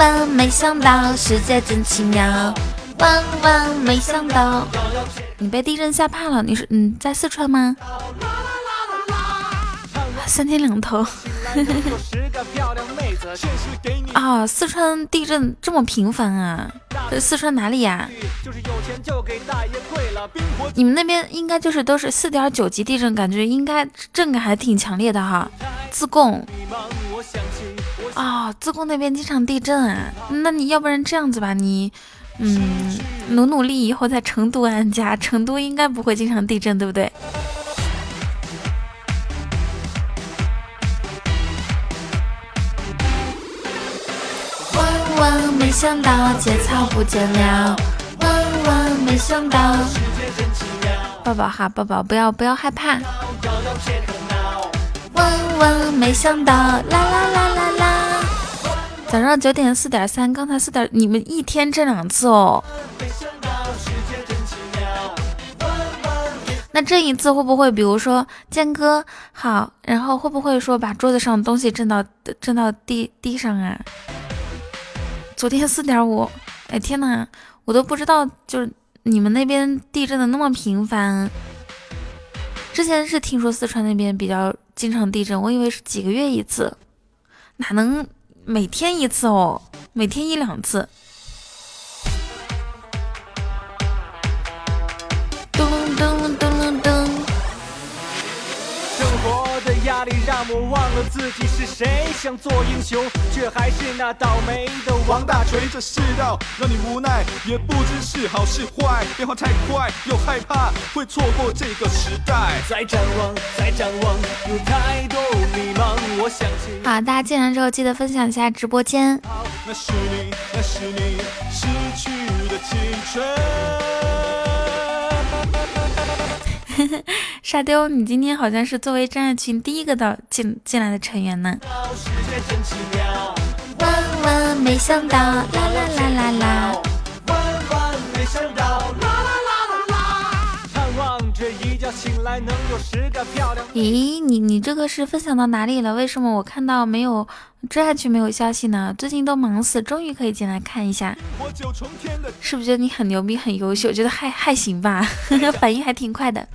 万没想到，世界真奇妙，万万没想到。你被地震吓怕了？你是嗯在四川吗？三天两头。啊，四川地震这么频繁啊？这四川哪里呀？你们那边应该就是都是四点九级地震，感觉应该震感还挺强烈的哈。自贡。啊，自贡那边经常地震啊。那你要不然这样子吧，你嗯努努力，以后在成都安家。成都应该不会经常地震，对不对？万万没想到，节操不见了。万万没想到，抱抱哈，抱抱，不要不要害怕。万万没想到，啦啦啦啦啦。早上九点四点三，刚才四点，你们一天震两次哦。那这一次会不会，比如说建哥好，然后会不会说把桌子上的东西震到震到地地上啊？昨天四点五，哎天呐，我都不知道，就是你们那边地震的那么频繁。之前是听说四川那边比较经常地震，我以为是几个月一次，哪能每天一次哦？每天一两次。压力让我忘了自己是谁，想做英雄，却还是那倒霉的王大锤。这世道让你无奈，也不知是好是坏，变化太快，又害怕会错过这个时代。再展望，再展望，有太多迷茫。我相信。好，大家进来之后记得分享一下直播间。那是你，那是你失去的青春。沙雕，你今天好像是作为真爱群第一个到进进来的成员呢。万万没想到，啦啦啦啦啦。万万没想到，啦啦啦啦啦。盼望着一觉醒来能有十个漂亮。咦，你你这个是分享到哪里了？为什么我看到没有真爱群没有消息呢？最近都忙死，终于可以进来看一下。是不是觉得你很牛逼、很优秀？觉得还还行吧，反应还挺快的。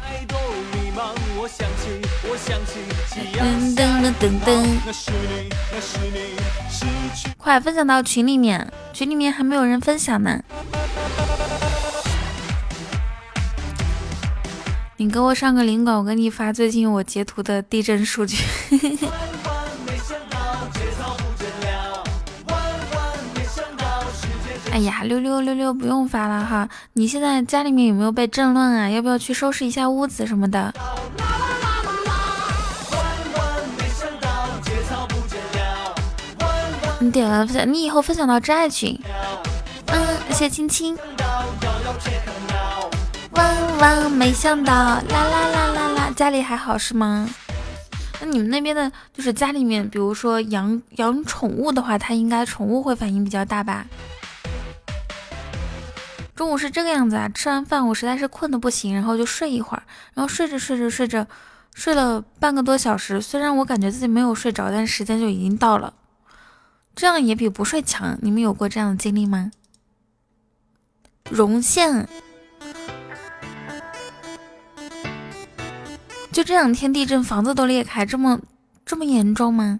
噔噔噔噔，快分享到群里面，群里面还没有人分享呢。你给我上个领馆，我给你发最近我截图的地震数据。哎呀，溜溜溜溜，不用发了哈。你现在家里面有没有被震乱啊？要不要去收拾一下屋子什么的？你点了分享，你以后分享到真爱群。嗯，谢谢青青。万万没想到，啦啦啦啦啦，家里还好是吗？那你们那边的，就是家里面，比如说养养宠物的话，它应该宠物会反应比较大吧？中午是这个样子啊，吃完饭我实在是困的不行，然后就睡一会儿，然后睡着睡着睡着，睡了半个多小时，虽然我感觉自己没有睡着，但时间就已经到了。这样也比不睡强，你们有过这样的经历吗？荣幸。就这两天地震，房子都裂开，这么这么严重吗？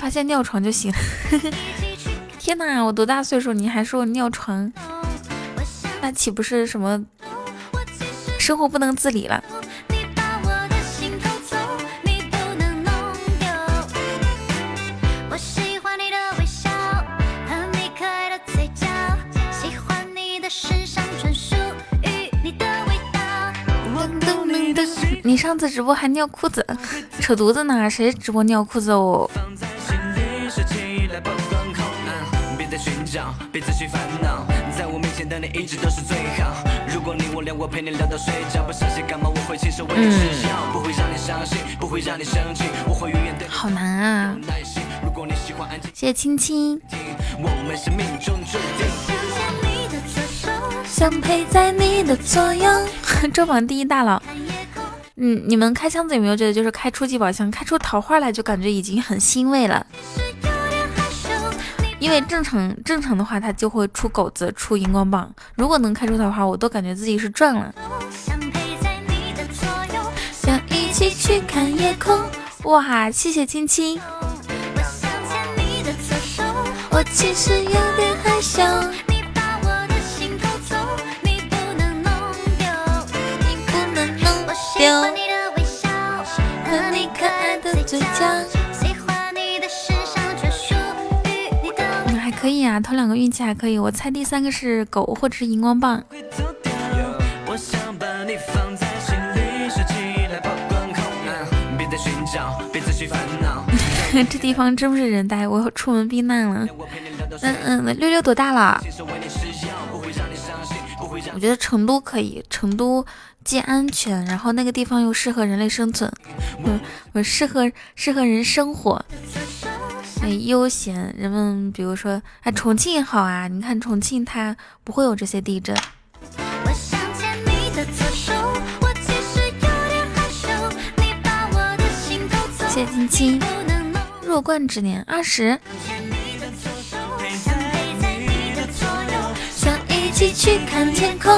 发现尿床就行。天哪，我多大岁数，你还说我尿床？那岂不是什么生活不能自理了？你上次直播还尿裤子，扯犊子呢？谁直播尿裤子哦？找，别再去烦恼，在我面前的你一直都是最好。如果你我俩我陪你聊到睡着，不小心感冒我会亲手为你吃药，不会让你伤心，不会让你生气，我会永远的好难啊！如果你喜欢安静，谢谢青青。我们是命中注定。想陪在你的左右。周榜第一大佬。嗯，你们开箱子有没有觉得，就是开初级宝箱，开出桃花来就感觉已经很欣慰了？因为正常正常的话，它就会出狗子，出荧光棒。如果能开出的话，我都感觉自己是赚了。想一起去看夜空。哇，谢谢亲亲。我其实有点害羞。丢和你可可以啊，头两个运气还可以。我猜第三个是狗或者是荧光棒。这地方真不是人呆，我要出门避难了。嗯嗯，六六多大了？我觉得成都可以，成都。既安全，然后那个地方又适合人类生存，嗯，我适合适合人生活，哎，悠闲。人们比如说，哎，重庆也好啊，你看重庆它不会有这些地震。谢青青，弱冠之年二十。想一起去看天空。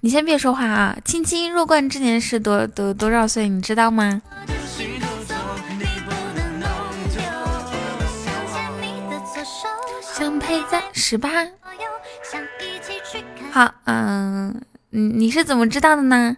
你先别说话啊！青青弱冠之年是多多多少岁？你知道吗？想陪在十八。好，嗯，你是怎么知道的呢？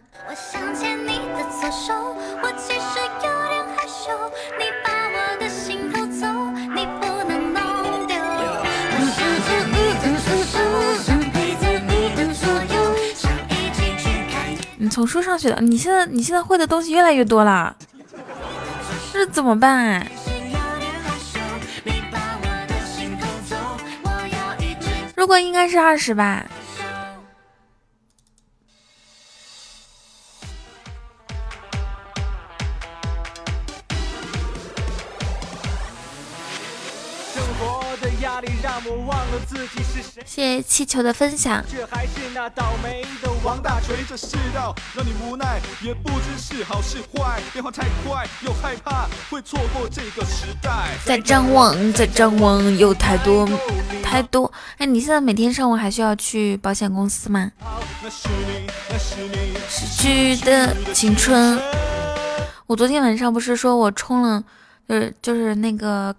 你从书上学的，你现在你现在会的东西越来越多了，这怎么办？如果应该是二十吧。谢谢气球的分享。在张望，在张望，有太多太多。哎，你现在每天上午还需要去保险公司吗？失去的青春。我昨天晚上不是说我充了，就是就是那个，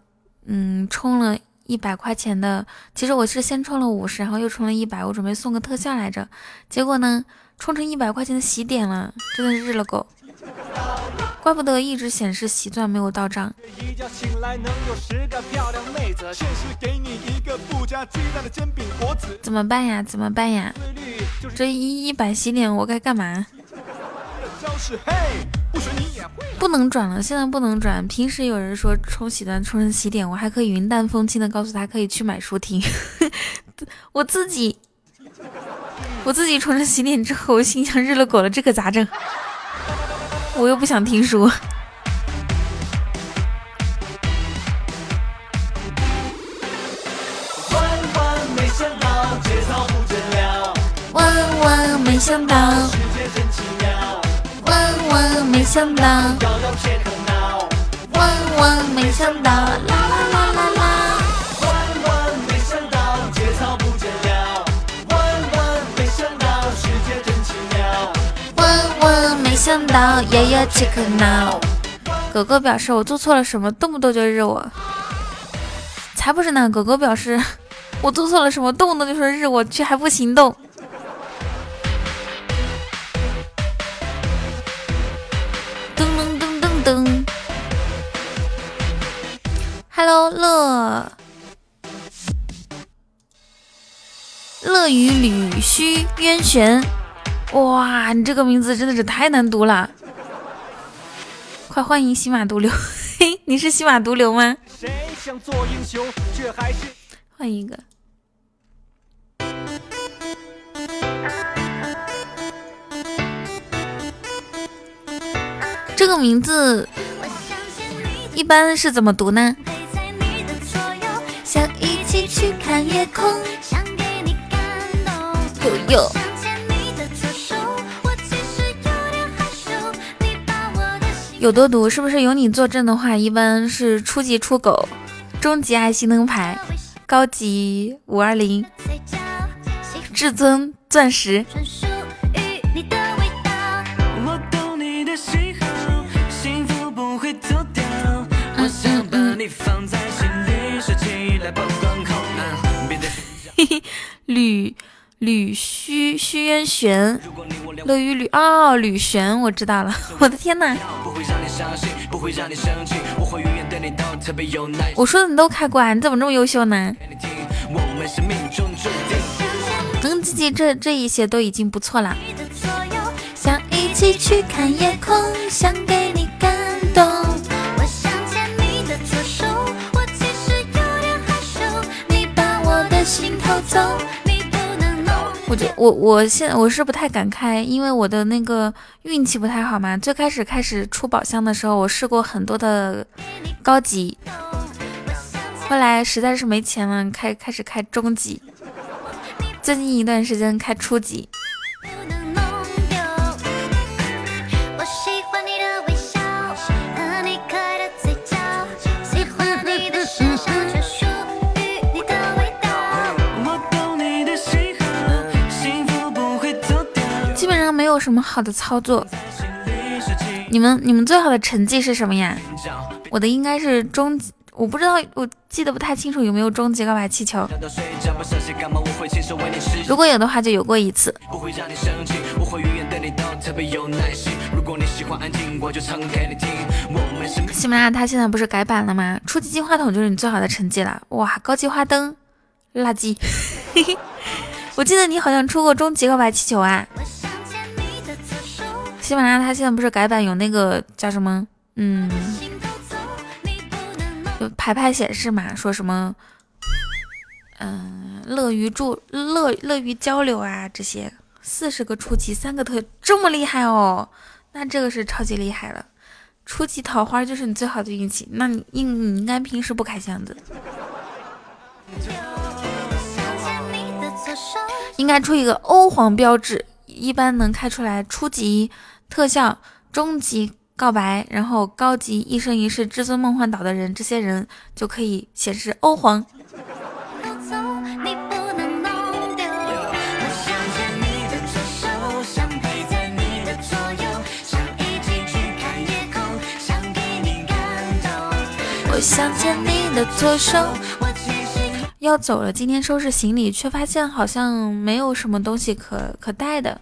嗯，充了。一百块钱的，其实我是先充了五十，然后又充了一百，我准备送个特效来着。结果呢，充成一百块钱的喜点了，真的是日了狗，怪不得一直显示喜钻没有到账。怎么办呀？怎么办呀？这一一百喜点我该干嘛？不能转了，现在不能转。平时有人说冲喜钻充成喜点，我还可以云淡风轻的告诉他可以去买书听。我自己，我自己充成喜点之后，我心想日了狗了，这可咋整？我又不想听书。万万没想到，节操不见了。万万没想到。没想到，万万没想到，啦啦啦啦啦！万万没想到，节操不见了。万万没想到，世界真奇妙。万万没想到，爷爷切克闹。狗狗表示我做错了什么，动不动就日我。才不是呢，狗狗表示 我做错了什么，动不动就说日我，却还不行动。，Hello，乐乐于吕须渊玄，哇，你这个名字真的是太难读了，快欢迎喜马毒瘤，嘿，你是喜马毒瘤吗？想做英雄，却还是换一个。这个名字一般是怎么读呢？去看夜空。有有。有多毒？是不是有你坐镇的话，一般是初级出狗，中级爱心灯牌，高级五二零，至尊钻石。吕吕虚虚渊玄，乐于吕哦，吕玄，我知道了。我的天哪！我说的你都开过？你怎么这么优秀呢？能记记这这一些都已经不错了。想一起去看夜空，想给你感动。我想牵你的左手，我其实有点害羞。你把我的心偷走。我就我我现在我是不太敢开，因为我的那个运气不太好嘛。最开始开始出宝箱的时候，我试过很多的高级，后来实在是没钱了，开开始开中级，最近一段时间开初级。有什么好的操作，你们你们最好的成绩是什么呀？我的应该是中级，我不知道，我记得不太清楚有没有中级告白气球。如果有的话，就有过一次。喜马拉雅它现在不是改版了吗？初级金话筒就是你最好的成绩了。哇，高级花灯，垃圾。我记得你好像出过终极告白气球啊。喜马拉雅它现在不是改版有那个叫什么，嗯，就牌牌显示嘛，说什么，嗯，乐于助乐乐于交流啊，这些四十个初级三个特这么厉害哦，那这个是超级厉害了。初级桃花就是你最好的运气，那你应你应该平时不开箱子，应该出一个欧皇标志，一般能开出来初级。特效终极告白，然后高级一生一世至尊梦幻岛的人，这些人就可以显示欧皇。想牵你的左手，要走了。今天收拾行李，却发现好像没有什么东西可可带的。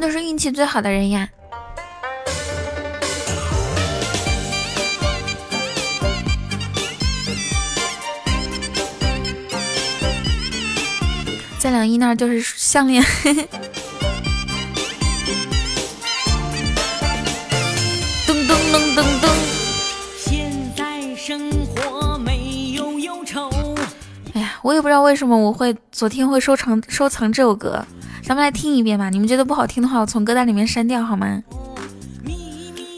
就是运气最好的人呀！在两一那儿就是项链。噔噔噔噔噔。现在生活没有忧愁。哎呀，我也不知道为什么我会昨天会收藏收藏这首歌。咱们来听一遍吧，你们觉得不好听的话，我从歌单里面删掉好吗？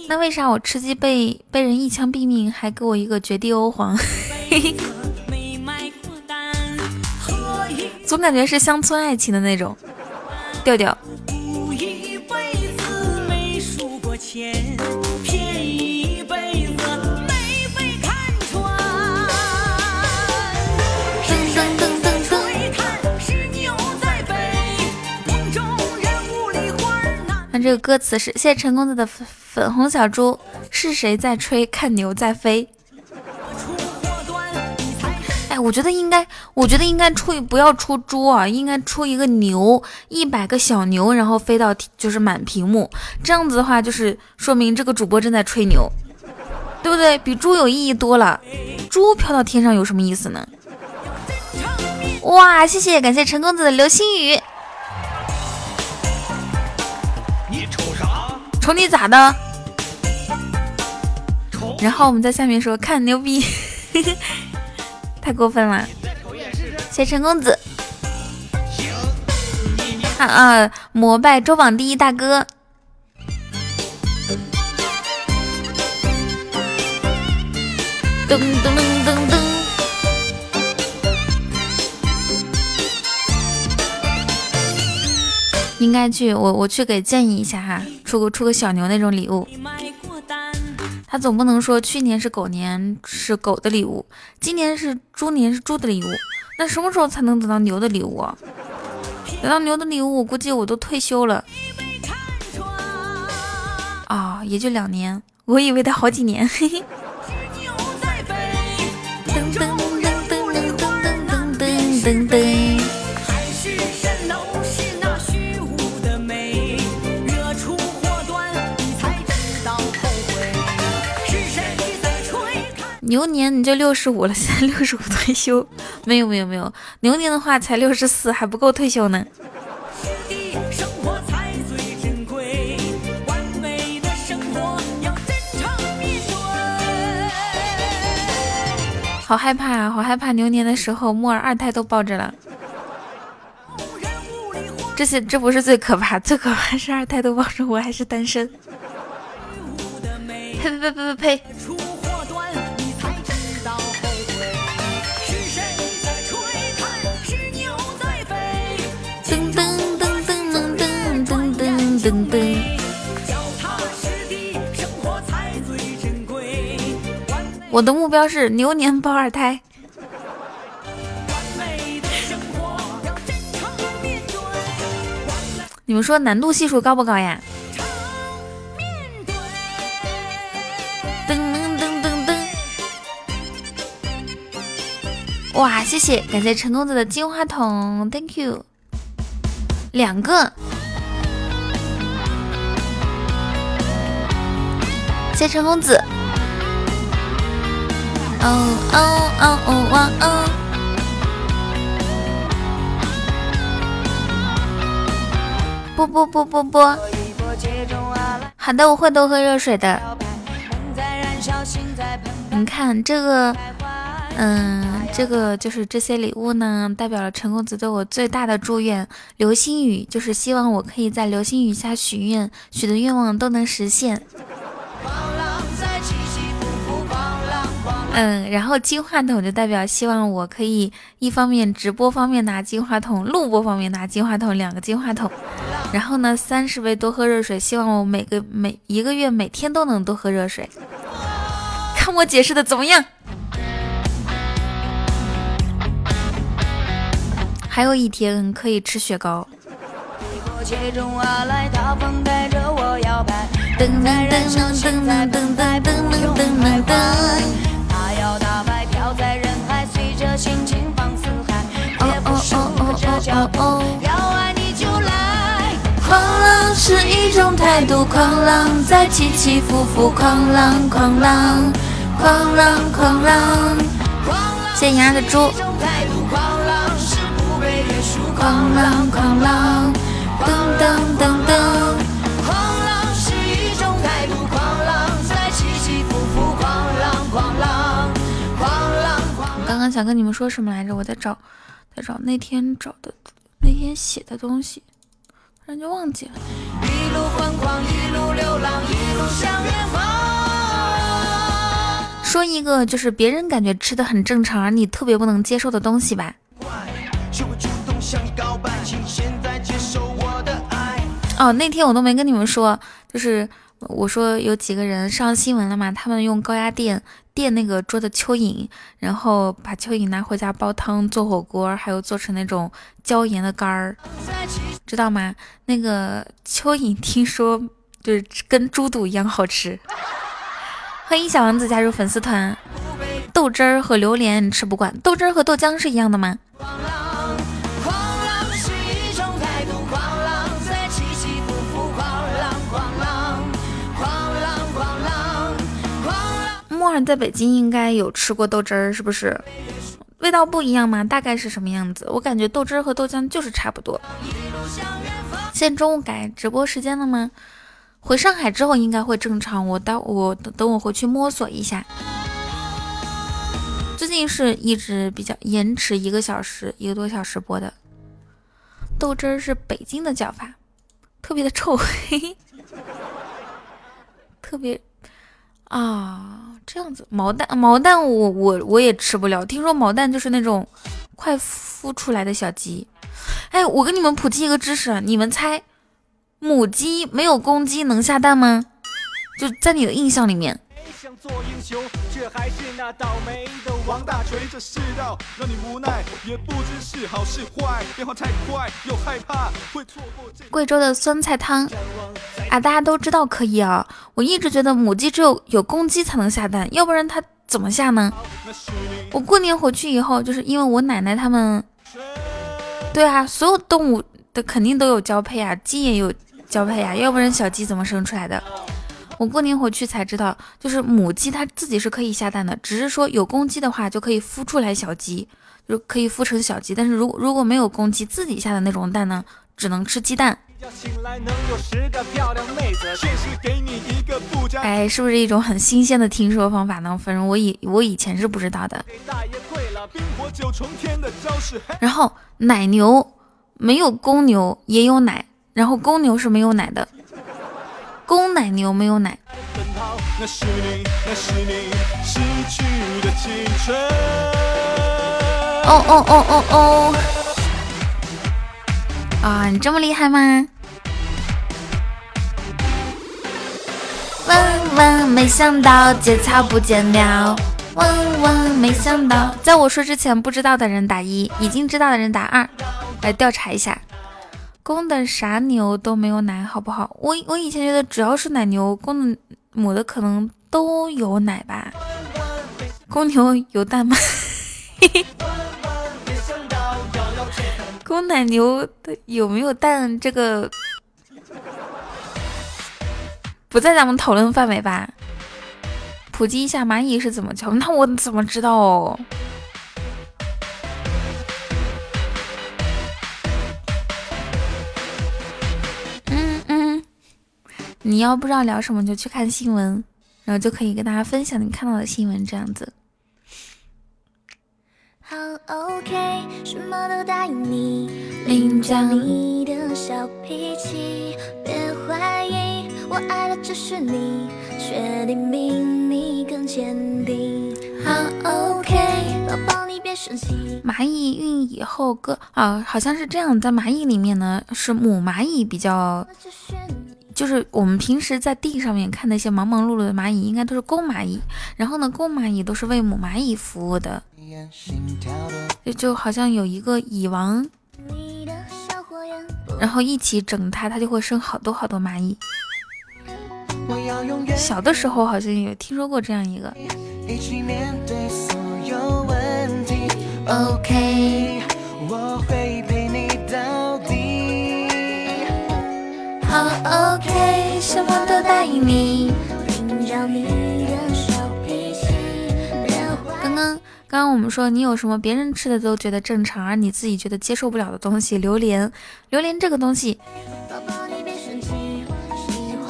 那为啥我吃鸡被被人一枪毙命，还给我一个绝地欧皇？总感觉是乡村爱情的那种调调。这个歌词是：谢谢陈公子的粉粉红小猪，是谁在吹？看牛在飞。哎，我觉得应该，我觉得应该出，不要出猪啊，应该出一个牛，一百个小牛，然后飞到就是满屏幕，这样子的话，就是说明这个主播正在吹牛，对不对？比猪有意义多了。猪飘到天上有什么意思呢？哇，谢谢，感谢陈公子的流星雨。瞅你咋的？然后我们在下面说看牛逼，太过分了。谢陈公子，啊啊！膜拜周榜第一大哥。噔噔噔噔噔。应该去，我我去给建议一下哈，出个出个小牛那种礼物。他总不能说去年是狗年是狗的礼物，今年是猪年是猪的礼物，那什么时候才能得到牛的礼物？啊得到牛的礼物，我估计我都退休了。啊，也就两年，我以为得好几年。嘿嘿。噔噔噔噔噔噔噔噔噔。牛年你就六十五了，现在六十五退休？没有没有没有，牛年的话才六十四，还不够退休呢。好害怕啊，好害怕！牛年的时候，木耳二胎都抱着了。这些这不是最可怕，最可怕是二胎都抱着，我还是单身。呸呸呸呸呸我的目标是牛年抱二胎。你们说难度系数高不高呀？噔噔噔噔噔。哇，谢谢，感谢陈公子的金话筒，Thank you，两个。谢陈公子，哦哦哦哦哇哦！不不不不不，好的，我会多喝热水的。你看这个，嗯，这个就是这些礼物呢，代表了陈公子对我最大的祝愿。流星雨就是希望我可以在流星雨下许愿，许的愿望都能实现。嗯，然后金话筒就代表希望我可以一方面直播方面拿金话筒，录播方面拿金话筒，两个金话筒。然后呢，三十杯多喝热水，希望我每个每一个月每天都能多喝热水。看我解释的怎么样？还有一天可以吃雪糕。噔噔噔噔噔噔噔噔噔噔。要爱你就来狂浪是一种态度狂浪在起起伏伏狂浪狂浪狂浪狂浪。狂浪狂浪噔噔噔噔刚刚想跟你们说什么来着我在找在找那天找的那天写的东西，突然就忘记了。说一个就是别人感觉吃的很正常，而你特别不能接受的东西吧。哦，那天我都没跟你们说，就是我说有几个人上新闻了嘛，他们用高压电。垫那个桌的蚯蚓，然后把蚯蚓拿回家煲汤、做火锅，还有做成那种椒盐的干儿，知道吗？那个蚯蚓听说就是跟猪肚一样好吃。欢迎小王子加入粉丝团。豆汁儿和榴莲吃不惯，豆汁儿和豆浆是一样的吗？木耳在北京应该有吃过豆汁儿，是不是？味道不一样吗？大概是什么样子？我感觉豆汁儿和豆浆就是差不多。现在中午改直播时间了吗？回上海之后应该会正常。我待我等等我回去摸索一下。最近是一直比较延迟一个小时一个多小时播的。豆汁儿是北京的叫法，特别的臭，嘿嘿特别啊这样子。毛蛋毛蛋我我我也吃不了，听说毛蛋就是那种快孵出来的小鸡。哎，我跟你们普及一个知识，你们猜母鸡没有公鸡能下蛋吗？就在你的印象里面。还是那倒霉的王大锤。这世道让你无奈，也不知是好是坏，变化太快，又害怕会错过。贵州的酸菜汤啊，大家都知道可以啊。我一直觉得母鸡只有有公鸡才能下蛋，要不然它怎么下呢？我过年回去以后，就是因为我奶奶他们，对啊，所有动物的肯定都有交配啊，鸡也有交配啊，要不然小鸡怎么生出来的？我过年回去才知道，就是母鸡它自己是可以下蛋的，只是说有公鸡的话就可以孵出来小鸡，就可以孵成小鸡。但是如果如果没有公鸡自己下的那种蛋呢，只能吃鸡蛋。哎，是不是一种很新鲜的听说方法呢？反正我以我以前是不知道的。然后奶牛没有公牛也有奶，然后公牛是没有奶的。公奶牛没有奶。哦哦哦哦哦！啊，你这么厉害吗？万万没想到，节操不见了。万万没想到，在我说之前，不知道的人打一，已经知道的人打二，来调查一下。公的啥牛都没有奶，好不好？我我以前觉得只要是奶牛，公的母的可能都有奶吧。公牛有蛋吗？公奶牛的有没有蛋？这个不在咱们讨论范围吧？普及一下蚂蚁是怎么叫？那我怎么知道哦？你要不知道聊什么，就去看新闻，然后就可以跟大家分享你看到的新闻，这样子。好 OK，什么都答应你，领着你的小脾气，别怀疑，我爱的只是你，确定比你更坚定。好 OK，宝宝你别生气。蚂蚁孕以后哥啊，好像是这样，在蚂蚁里面呢，是母蚂蚁比较。就是我们平时在地上面看那些忙忙碌碌的蚂蚁，应该都是公蚂蚁。然后呢，公蚂蚁都是为母蚂蚁服务的。就就好像有一个蚁王，然后一起整它，它就会生好多好多蚂蚁。小的时候好像有听说过这样一个。OK。好 OK，什么都答应你。刚刚刚刚我们说你有什么别人吃的都觉得正常，而你自己觉得接受不了的东西？榴莲，榴莲这个东西，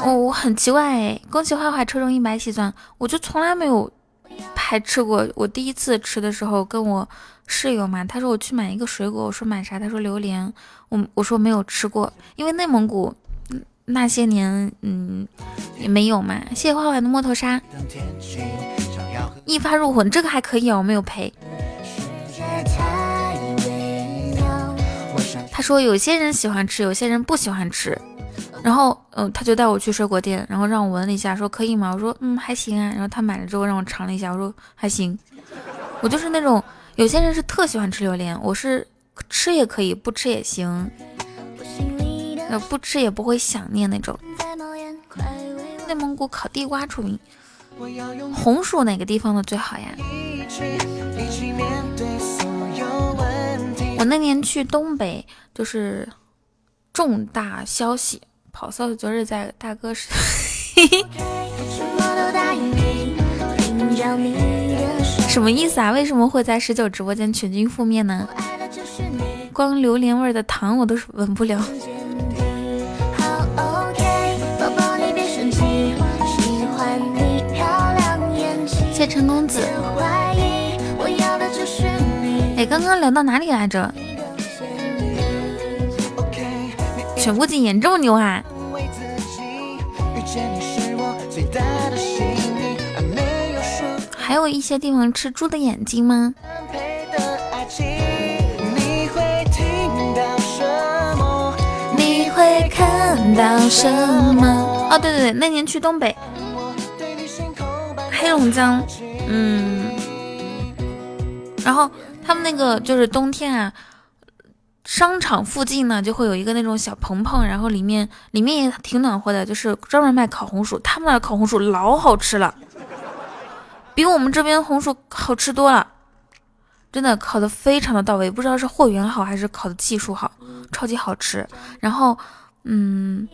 哦，我很奇怪哎。恭喜坏坏抽中一百喜钻，我就从来没有排斥过。我第一次吃的时候，跟我室友嘛，他说我去买一个水果，我说买啥？他说榴莲，我我说没有吃过，因为内蒙古。那些年，嗯，也没有嘛。谢谢花花的摸头杀，一发入魂，这个还可以哦，我没有赔。他说有些人喜欢吃，有些人不喜欢吃。然后，嗯，他就带我去水果店，然后让我闻了一下，说可以吗？我说，嗯，还行啊。然后他买了之后让我尝了一下，我说还行。我就是那种有些人是特喜欢吃榴莲，我是吃也可以，不吃也行。呃不吃也不会想念那种。内蒙古烤地瓜出名，红薯哪个地方的最好呀？我那年去东北，就是重大消息，跑骚昨日在大哥是。什么意思啊？为什么会在十九直播间全军覆灭呢？光榴莲味的糖我都是闻不了。谢陈公子。哎，刚刚聊到哪里来着？全部禁言这么牛啊！还有一些地方吃猪的眼睛吗？你会看到什么？哦，对对对，那年去东北，黑龙江，嗯，然后他们那个就是冬天啊，商场附近呢就会有一个那种小棚棚，然后里面里面也挺暖和的，就是专门卖烤红薯，他们那烤红薯老好吃了，比我们这边红薯好吃多了。真的烤的非常的到位，不知道是货源好还是烤的技术好，超级好吃。然后，嗯，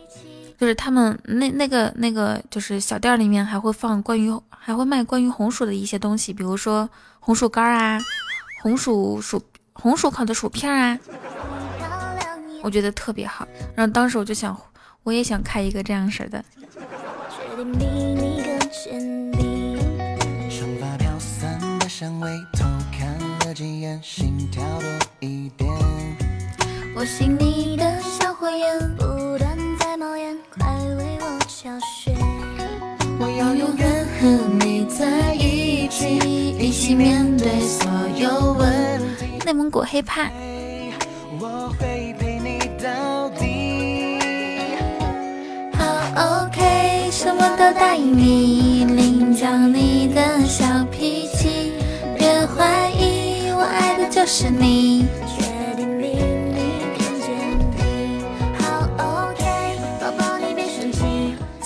就是他们那那个那个就是小店里面还会放关于还会卖关于红薯的一些东西，比如说红薯干啊，红薯薯红薯烤的薯片啊，我觉得特别好。然后当时我就想，我也想开一个这样式的。心跳多一点。我心里的小火焰为我敲醒。我要永远和你在一起，一起面对所有问题。内蒙古黑怕。我会陪你到底。好 OK，什么都答应你，领教你的小脾气，别怀疑。我爱的就是你。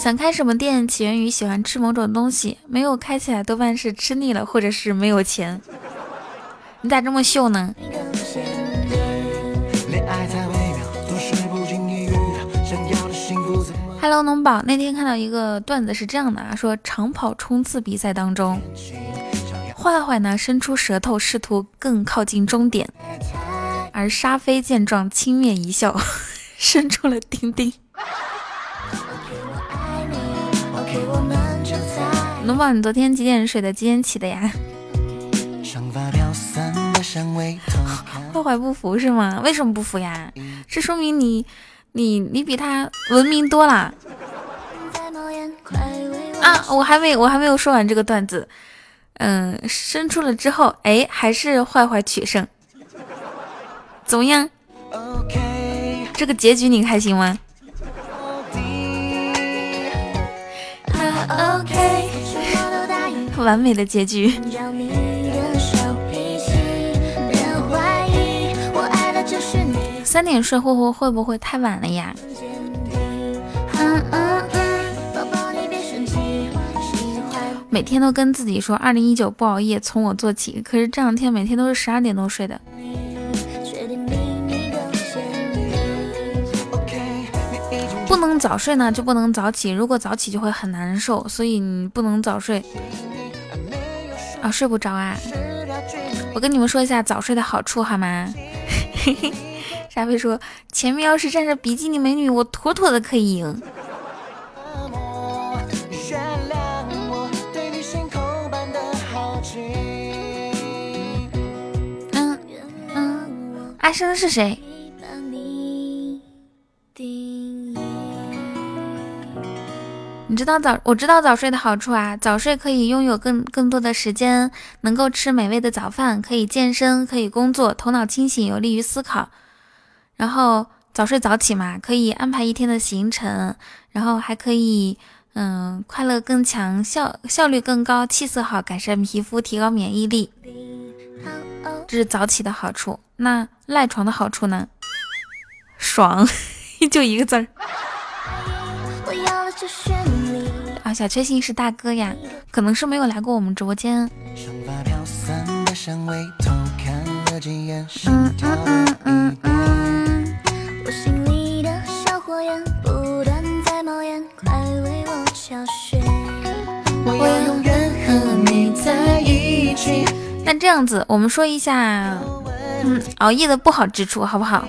想开什么店，起源于喜欢吃某种东西，没有开起来多半是吃腻了，或者是没有钱。你咋这么秀呢？Hello，农宝，那天看到一个段子是这样的啊，说长跑冲刺比赛当中。坏坏呢，伸出舌头，试图更靠近终点，而沙飞见状轻蔑一笑，伸出了丁丁。龙宝，你昨天几点睡的？几点起的呀？坏坏不服是吗？为什么不服呀？这说明你，你，你比他文明多啦。啊，我还没，我还没有说完这个段子。嗯，伸出了之后，哎，还是坏坏取胜，怎么样？这个结局你开心吗？完美的结局。三点睡会会会不会太晚了呀？每天都跟自己说二零一九不熬夜，从我做起。可是这两天每天都是十二点多睡的。不能早睡呢，就不能早起。如果早起就会很难受，所以你不能早睡。啊，睡不着啊！我跟你们说一下早睡的好处好吗？沙飞说前面要是站着比基尼美女，我妥妥的可以赢。阿生是谁？你知道早我知道早睡的好处啊，早睡可以拥有更更多的时间，能够吃美味的早饭，可以健身，可以工作，头脑清醒，有利于思考。然后早睡早起嘛，可以安排一天的行程，然后还可以嗯快乐更强，效效率更高，气色好，改善皮肤，提高免疫力。这是早起的好处。那赖床的好处呢？爽，就一个字儿。小确幸是大哥呀，可能是没有来过我们直播间。那这样子，我们说一下。嗯，熬夜的不好之处好不好？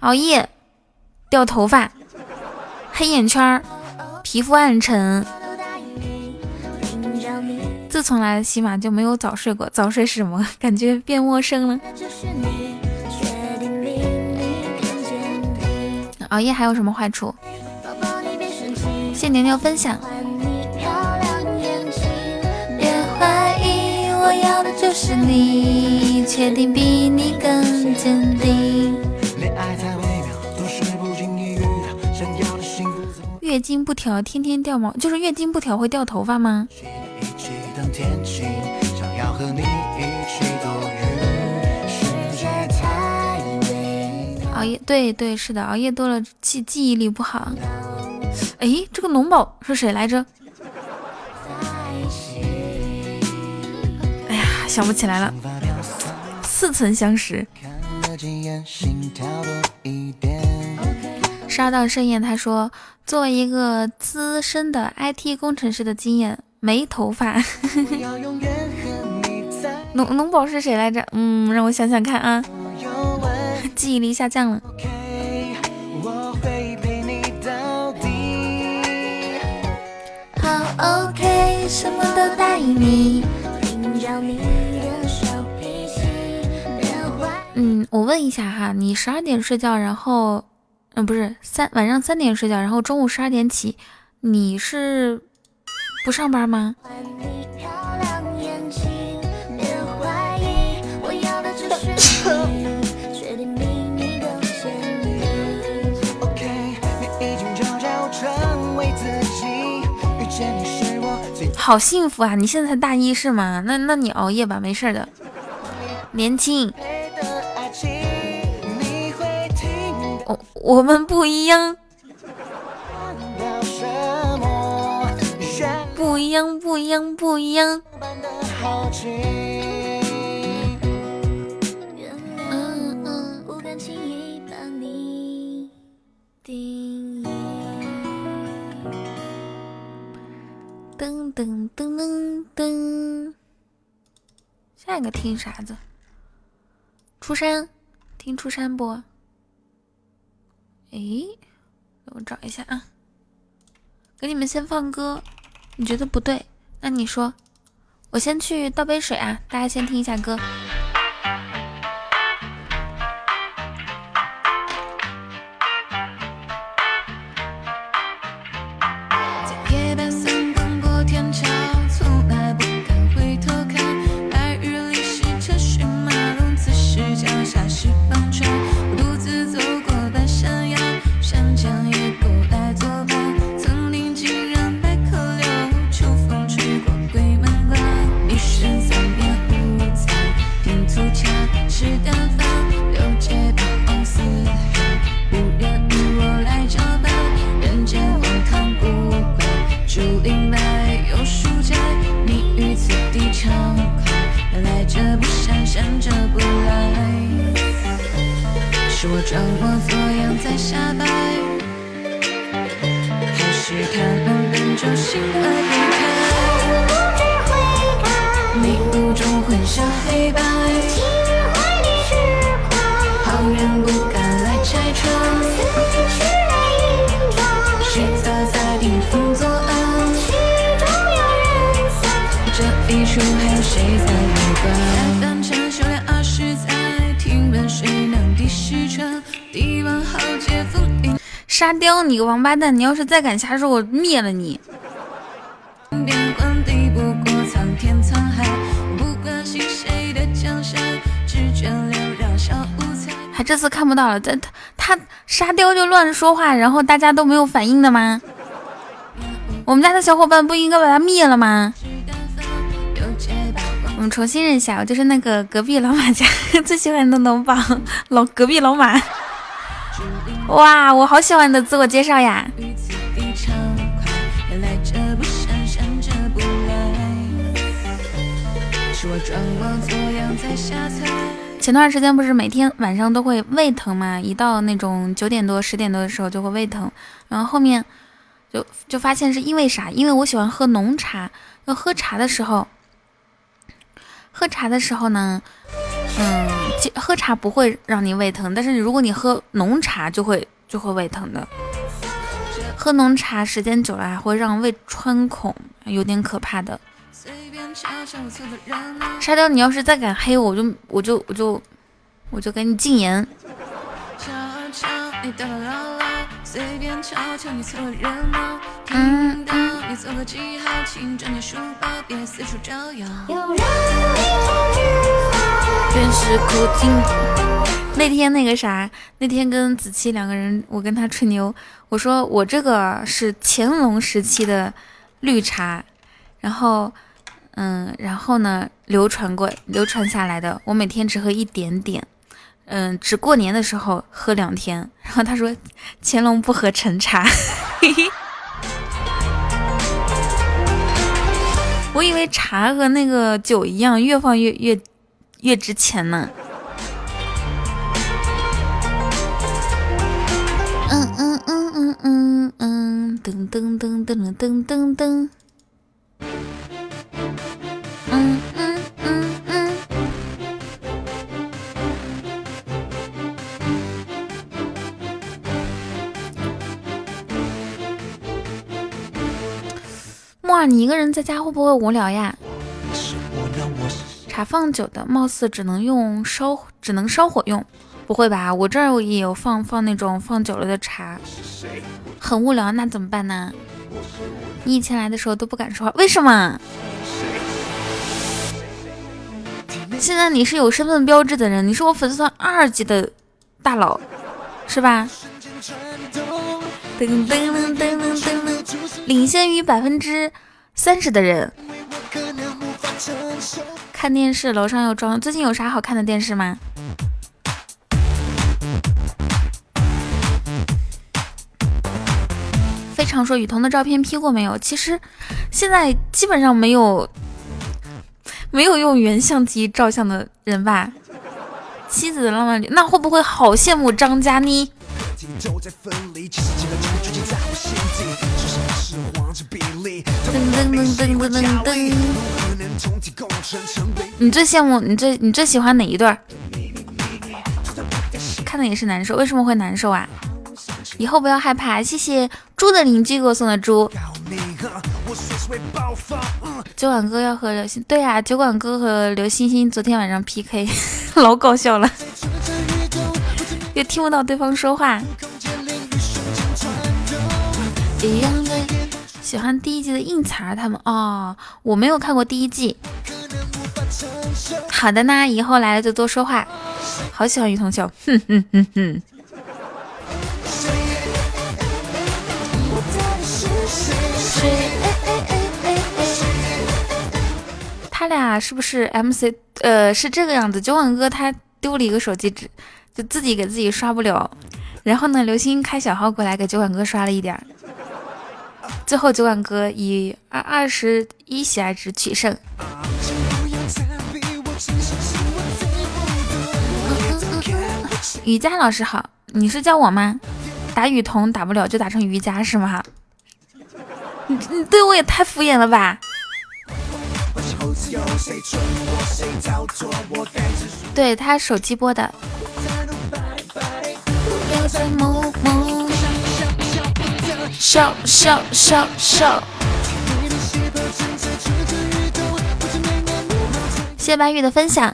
熬夜掉头发、黑眼圈儿、皮肤暗沉。自从来了喜马就没有早睡过，早睡是什么？感觉变陌生了。熬夜还有什么坏处？谢牛牛分享。别怀疑，我要的就是你，确定比你更坚定。月经不调，天天掉毛，就是月经不调会掉头发吗？熬夜，对对是的，熬夜多了记记忆力不好。哎，这个龙宝是谁来着？哎呀，想不起来了。似曾相识。杀到盛宴，他说：“作为一个资深的 IT 工程师的经验，没头发。农农宝是谁来着？嗯，让我想想看啊，记忆力下降了。好 OK，什么都答应你。嗯，我问一下哈，你十二点睡觉，然后。”嗯，不是三晚上三点睡觉，然后中午十二点起，你是不上班吗？好幸福啊！你现在才大一是吗？那那你熬夜吧，没事的，年轻。我我们不一样，不一样，不一样，不一样。噔噔噔噔噔，下一个听啥子？出山，听出山不？哎，我找一下啊，给你们先放歌。你觉得不对，那你说，我先去倒杯水啊，大家先听一下歌。蛋！你要是再敢瞎说，我灭了你！还这次看不到了，他他沙雕就乱说话，然后大家都没有反应的吗？我们家的小伙伴不应该把他灭了吗？我们重新认一下，我就是那个隔壁老马家 最喜欢的农宝老隔壁老马。哇，我好喜欢你的自我介绍呀！前段时间不是每天晚上都会胃疼吗？一到那种九点多、十点多的时候就会胃疼，然后后面就就发现是因为啥？因为我喜欢喝浓茶，要喝茶的时候，喝茶的时候呢，嗯。喝茶不会让你胃疼，但是如果你喝浓茶就会就会胃疼的。喝浓茶时间久了还会让胃穿孔，有点可怕的。沙雕，你要是再敢黑我，我就我就我就我就给你禁言。嗯真是苦尽。那天那个啥，那天跟子期两个人，我跟他吹牛，我说我这个是乾隆时期的绿茶，然后。嗯，然后呢，流传过、流传下来的，我每天只喝一点点，嗯，只过年的时候喝两天。然后他说，乾隆不喝陈茶，我以为茶和那个酒一样，越放越越越值钱呢。嗯嗯嗯嗯嗯嗯，噔噔噔噔噔噔噔。嗯嗯嗯嗯。木耳，你一个人在家会不会无聊呀？茶放久的，貌似只能用烧，只能烧火用。不会吧？我这儿也有放放那种放久了的茶，很无聊，那怎么办呢？你以前来的时候都不敢说话，为什么？现在你是有身份标志的人，你是我粉丝团二级的大佬，是吧？领先于百分之三十的人。看电视，楼上又装。最近有啥好看的电视吗？非常说雨桐的照片 P 过没有？其实现在基本上没有。没有用原相机照相的人吧？妻子的浪漫旅，那会不会好羡慕张嘉倪？噔噔噔噔噔噔噔！你最羡慕你最你最喜欢哪一对？看的也是难受，为什么会难受啊？以后不要害怕，谢谢猪的邻居给我送的猪。酒馆哥要和刘星，对呀，酒馆哥和刘星星昨天晚上 PK，老搞笑了，又听不到对方说话。喜欢第一季的应采儿他们哦，我没有看过第一季。好的呢，以后来了就多说话。好喜欢于同秀，哼哼哼哼。他俩是不是 MC？呃，是这个样子。酒馆哥他丢了一个手机，只就自己给自己刷不了。然后呢，刘星开小号过来给酒馆哥刷了一点。最后酒馆哥以二二十一喜爱值取胜。瑜伽老师好，你是叫我吗？打雨桐打不了就打成瑜伽是吗？你你对我也太敷衍了吧！对他手机播的。笑笑笑笑。谢白玉的分享。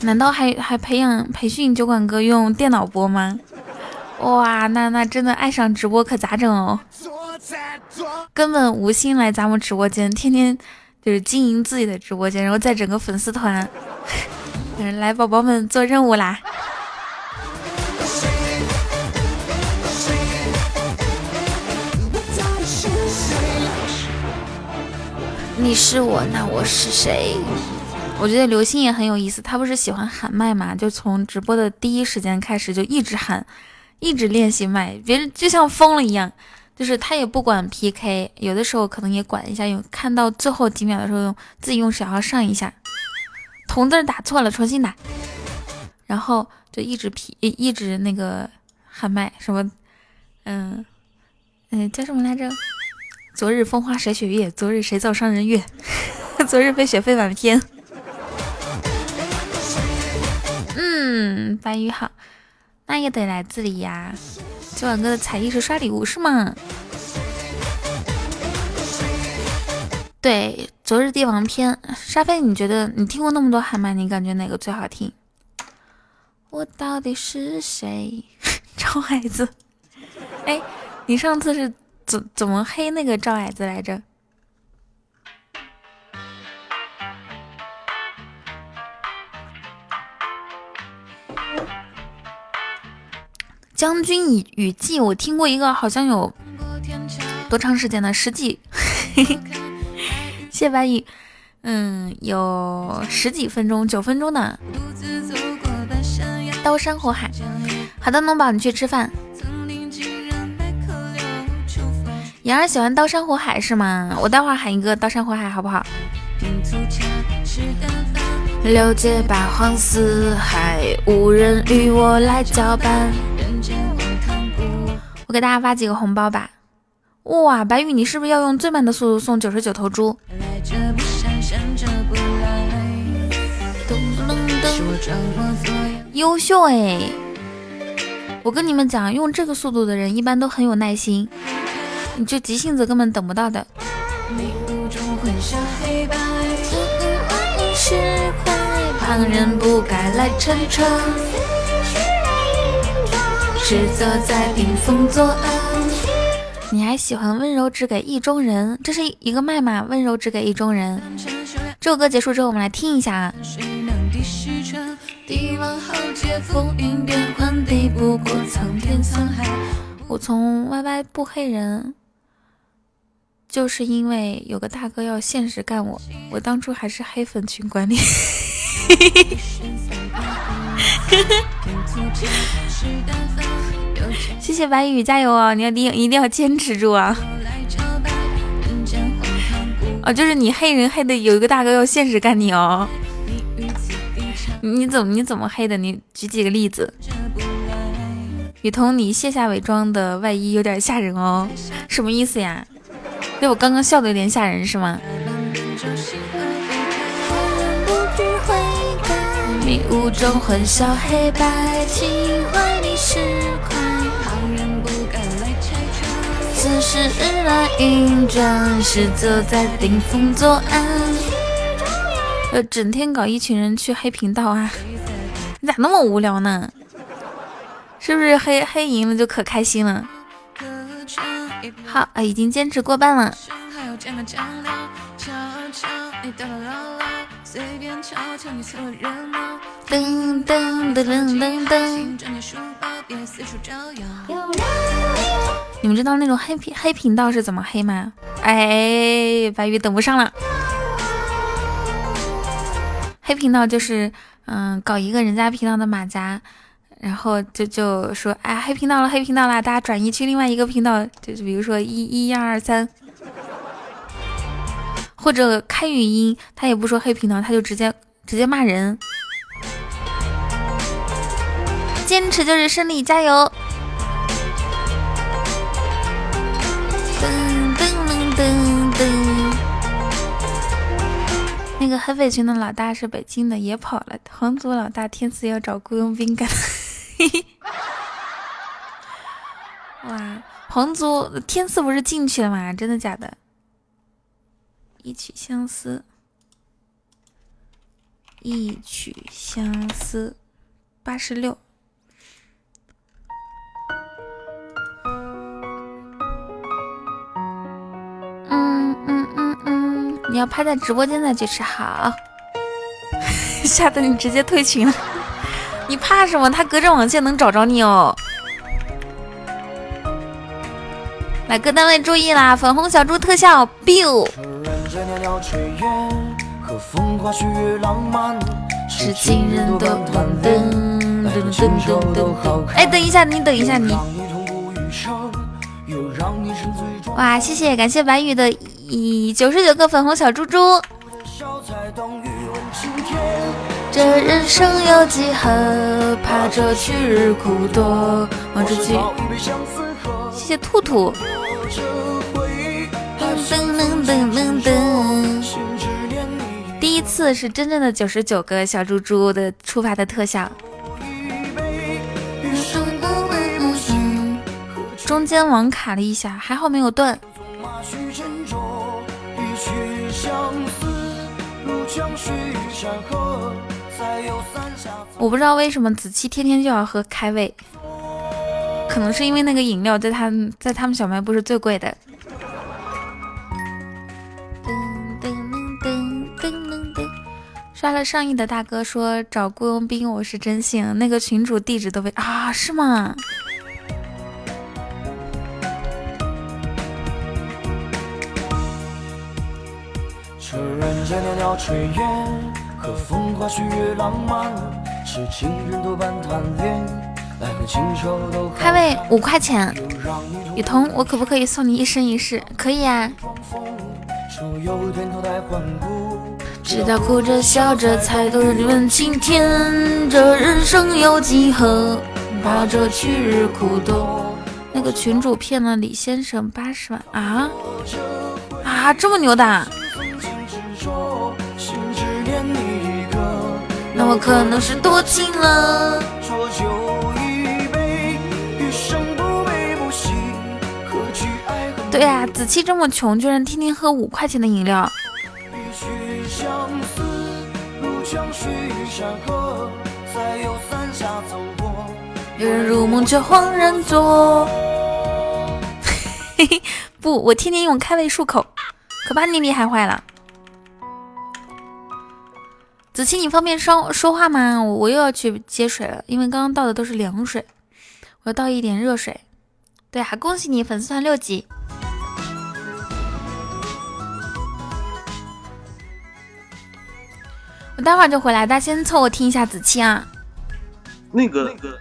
难道还还培养培训酒馆哥用电脑播吗？哇，那那真的爱上直播可咋整哦？根本无心来咱们直播间，天天就是经营自己的直播间，然后再整个粉丝团。来，宝宝们做任务啦！你是我，那我是谁？我觉得刘星也很有意思，他不是喜欢喊麦嘛？就从直播的第一时间开始就一直喊。一直练习麦，别人就像疯了一样，就是他也不管 PK，有的时候可能也管一下，用看到最后几秒的时候，用自己用小号上一下，同字打错了重新打，然后就一直 P，一直那个喊麦，什么，嗯嗯叫什么来着？昨日风花雪雪月，昨日谁造伤人月？昨日飞雪飞满天。嗯，白宇好。那也得来自里呀！今晚哥的才艺是刷礼物是吗？对，昨日帝王篇，沙飞，你觉得你听过那么多喊麦，你感觉哪个最好听？我到底是谁？臭孩子，哎，你上次是怎怎么黑那个赵矮子来着？将军与雨季，我听过一个，好像有多长时间呢？十几。谢白羽，嗯，有十几分钟，九分钟呢。刀山火海，好的，农宝，你去吃饭。妍儿喜欢刀山火海是吗？我待会儿喊一个刀山火海，好不好？六界八荒四海，无人与我来交伴。我给大家发几个红包吧。哇，白宇，你是不是要用最慢的速度送九十九头猪？优秀哎！我跟你们讲，用这个速度的人一般都很有耐心，你就急性子根本等不到的。旁人不该来澄清，实则在顶风作案。你还喜欢温柔只给意中人？这是一个麦吗？温柔只给意中人。这首歌结束之后，我们来听一下啊。我从 YY 不黑人。就是因为有个大哥要现实干我，我当初还是黑粉群管理。谢谢白雨，加油啊！你要一定一定要坚持住啊！哦，就是你黑人黑的有一个大哥要现实干你哦。你怎么你怎么黑的？你举几个例子？雨桐，你卸下伪装的外衣有点吓人哦，什么意思呀？对我刚刚笑的有点吓人是吗？此时来应战，实则在顶风作案。呃，整天搞一群人去黑频道啊？你 咋那么无聊呢？是不是黑黑赢了就可开心了？好啊，已经坚持过半了。噔噔噔噔噔噔。你们知道那种黑频黑频道是怎么黑吗？哎，白鱼等不上了。黑频道就是，嗯，搞一个人家频道的马甲。然后就就说，哎，黑频道了，黑频道了，大家转移去另外一个频道，就是比如说一一二三，或者开语音，他也不说黑频道，他就直接直接骂人。坚持就是胜利，加油！噔噔噔噔噔。那个黑匪群的老大是北京的，也跑了。皇族老大天赐要找雇佣兵干。哇！皇族天赐不是进去了吗？真的假的？一曲相思，一曲相思，八十六。嗯嗯嗯嗯，你要趴在直播间再去吃好，吓得你直接退群了。你怕什么？他隔着网线能找着你哦。来，各单位注意啦！粉红小猪特效，biu。是情人的噔噔噔噔噔。哎，等一下，你等一下，你。哇，谢谢，感谢白宇的以九十九个粉红小猪猪。这人生有几何？怕这去日苦多。王志军。谢谢兔兔。噔噔噔噔噔。第一次是真正的九十九个小猪猪的触发的特效。中间网卡了一下，还好没有断。我不知道为什么子期天天就要喝开胃，可能是因为那个饮料在他在他们小卖部是最贵的。刷了上亿的大哥说找雇佣兵，我是真信，那个群主地址都被啊是吗？开胃五块钱，雨桐，我可不可以送你一生一世？可以啊。直到哭着笑着才懂问青天，这人生有几何？怕这去日苦多。那个群主骗了李先生八十万啊啊，这么牛的！那我可能是多情了。对呀，子期这么穷，居然天天喝五块钱的饮料。有人入梦却恍然作。嘿嘿，不，我天天用开胃漱口，可把你厉害坏了。子期，你方便说说话吗？我又要去接水了，因为刚刚倒的都是凉水，我要倒一点热水。对啊，恭喜你粉丝团六级。我待会儿就回来，大家先凑合听一下子期啊。那个那个，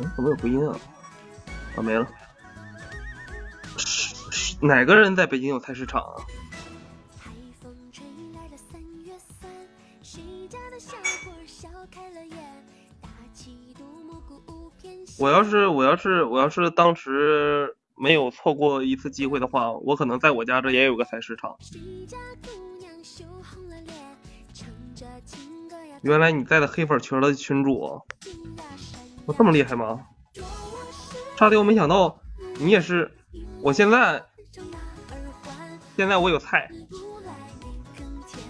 嗯，怎么有回音啊？啊，没了。哪个人在北京有菜市场啊？我要是我要是我要是当时没有错过一次机会的话，我可能在我家这也有个菜市场。原来你在的黑粉群的群主，我这么厉害吗？差点我没想到你也是。我现在现在我有菜，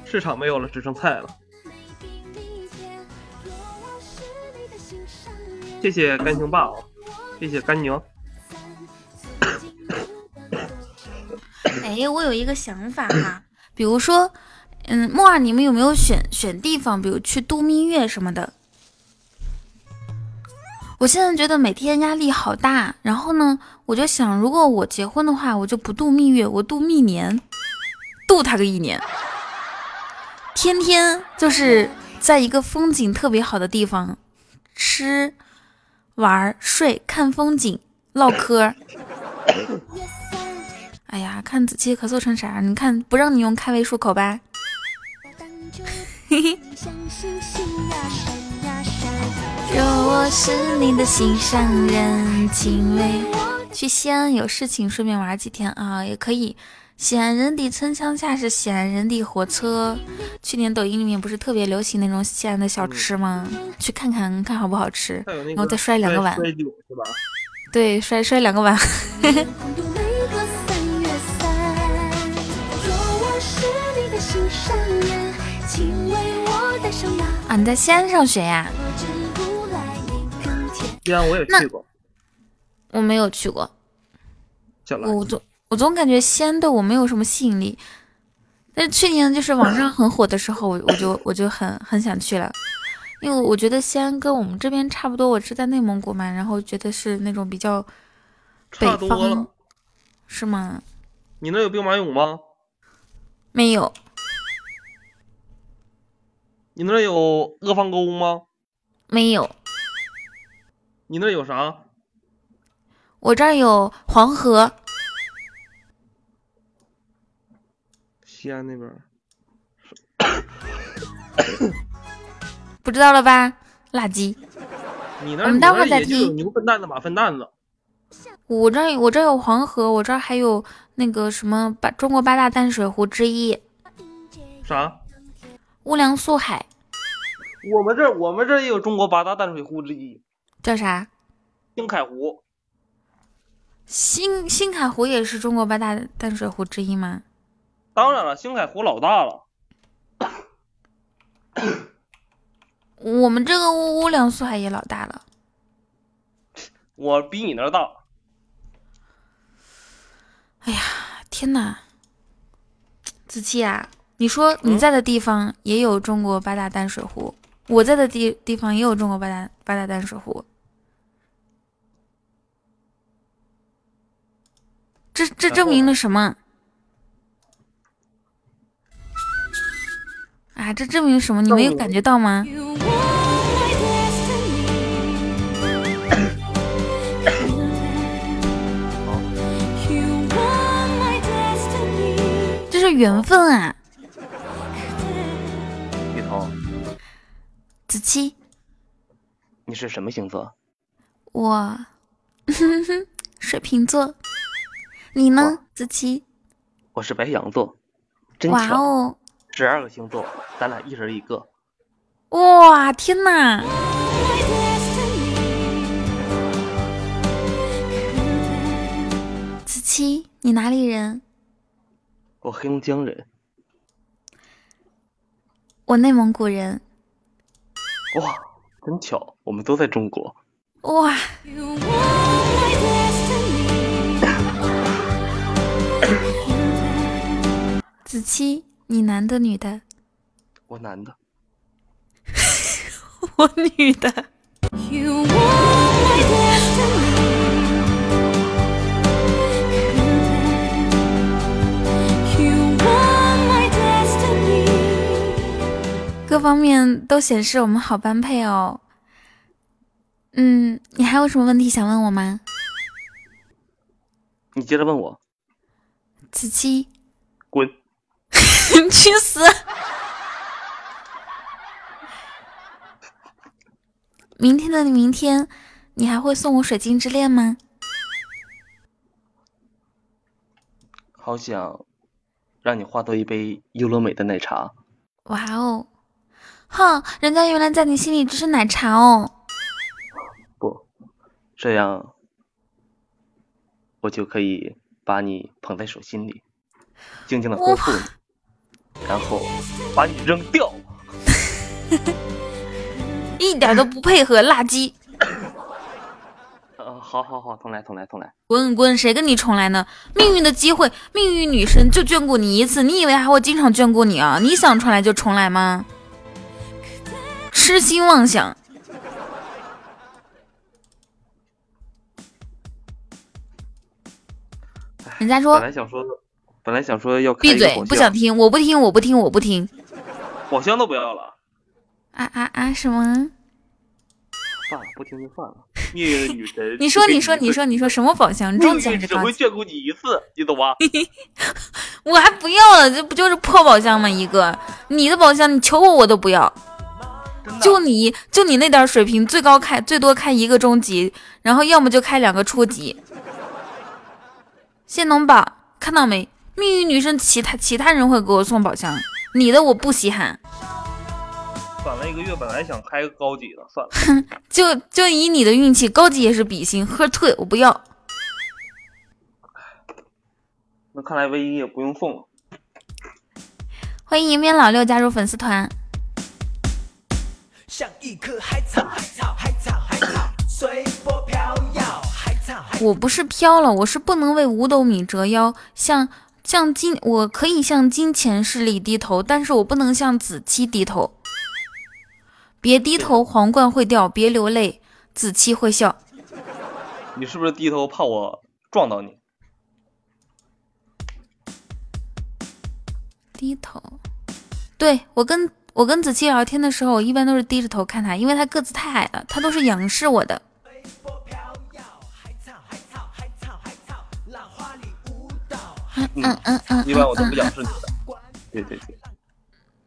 市场没有了，只剩菜了。谢谢干情爸，谢谢干宁。哎，我有一个想法哈，比如说。嗯，木儿，你们有没有选选地方，比如去度蜜月什么的？我现在觉得每天压力好大，然后呢，我就想，如果我结婚的话，我就不度蜜月，我度蜜年，度他个一年，天天就是在一个风景特别好的地方吃、玩、睡、看风景、唠嗑。哎呀，看子期咳嗽成啥？你看不让你用开胃漱口吧？若我是你的心上人，请为去西安有事情，顺便玩几天啊，也可以。西安人的城墙下是西安人的火车。去年抖音里面不是特别流行那种西安的小吃吗？去看看看好不好吃，然后再摔两个碗。对，摔摔两个碗。啊，你在西安上学呀？西安我也去过，我没有去过。我总我总感觉西安对我没有什么吸引力。但是去年就是网上很火的时候，我我就我就很很想去了，因为我觉得西安跟我们这边差不多。我是在内蒙古嘛，然后觉得是那种比较北方，是吗？你那有兵马俑吗？没有。你那有阿房沟吗？没有。你那有啥？我这儿有黄河。西安那边。不知道了吧？垃圾。你那我们待会儿再听。牛粪蛋子马粪蛋子。我这我这有黄河，我这儿还有那个什么八中国八大淡水湖之一。啥？乌梁素海，我们这我们这也有中国八大淡水湖之一，叫啥？兴凯湖。兴兴凯湖也是中国八大淡水湖之一吗？当然了，星海湖老大了。我们这个屋屋梁素海也老大了。我比你那儿大。哎呀，天哪！子期啊，你说你在的地方也有中国八大淡水湖，我在的地地方也有中国八大八大淡水湖。这这证明了什么？啊，这证明什么？你没有感觉到吗？这是缘分啊！雨桐，子期，你是什么星座？我 水瓶座，你呢？子期，我是白羊座，真巧，哇哦，十二个星座，咱俩一人一个。哇，天哪！子期，你哪里人？我黑龙江人，我内蒙古人。哇，真巧，我们都在中国。哇，子期，你男的女的？我男的，我女的。各方面都显示我们好般配哦。嗯，你还有什么问题想问我吗？你接着问我，子期，滚！去死！明天的明天，你还会送我水晶之恋吗？好想让你化作一杯优乐美的奶茶。哇哦，哼，人家原来在你心里只是奶茶哦。不，这样我就可以把你捧在手心里，静静的呵护你，然后把你扔掉。一点都不配合，垃圾！呃，好好好，重来，重来，重来。滚滚，谁跟你重来呢？命运的机会，命运女神就眷顾你一次，你以为还会经常眷顾你啊？你想重来就重来吗？痴心妄想！人家说本来想说，本来想说要开闭嘴，不想听，我不听，我不听，我不听。宝箱都不要了，啊啊啊！什么？算了，不听就算了。命运女神。你说，你说，你说，你说什么宝箱？终极还命运是高级？只会眷顾你一次，你懂吗？我还不要了，这不就是破宝箱吗？一个，你的宝箱，你求我我都不要。就你就你那点水平，最高开最多开一个中级，然后要么就开两个初级。谢农宝，看到没？命运女神其他其他人会给我送宝箱，你的我不稀罕。攒了一个月，本来想开个高级的，算了。就就以你的运气，高级也是比心，喝退我不要。那看来唯一也不用送了。欢迎迎面老六加入粉丝团。像一棵海草，海草，海草，海草，随波飘摇，海草，海草。我不是飘了，我是不能为五斗米折腰。向向金，我可以向金钱势力低头，但是我不能向子期低头。别低头，皇冠会掉；别流泪，子期会笑。你是不是低头怕我撞到你？低头，对我跟我跟子期聊天的时候，我一般都是低着头看他，因为他个子太矮了，他都是仰视我的。嗯嗯嗯嗯，一般我都不仰视你的。对对对，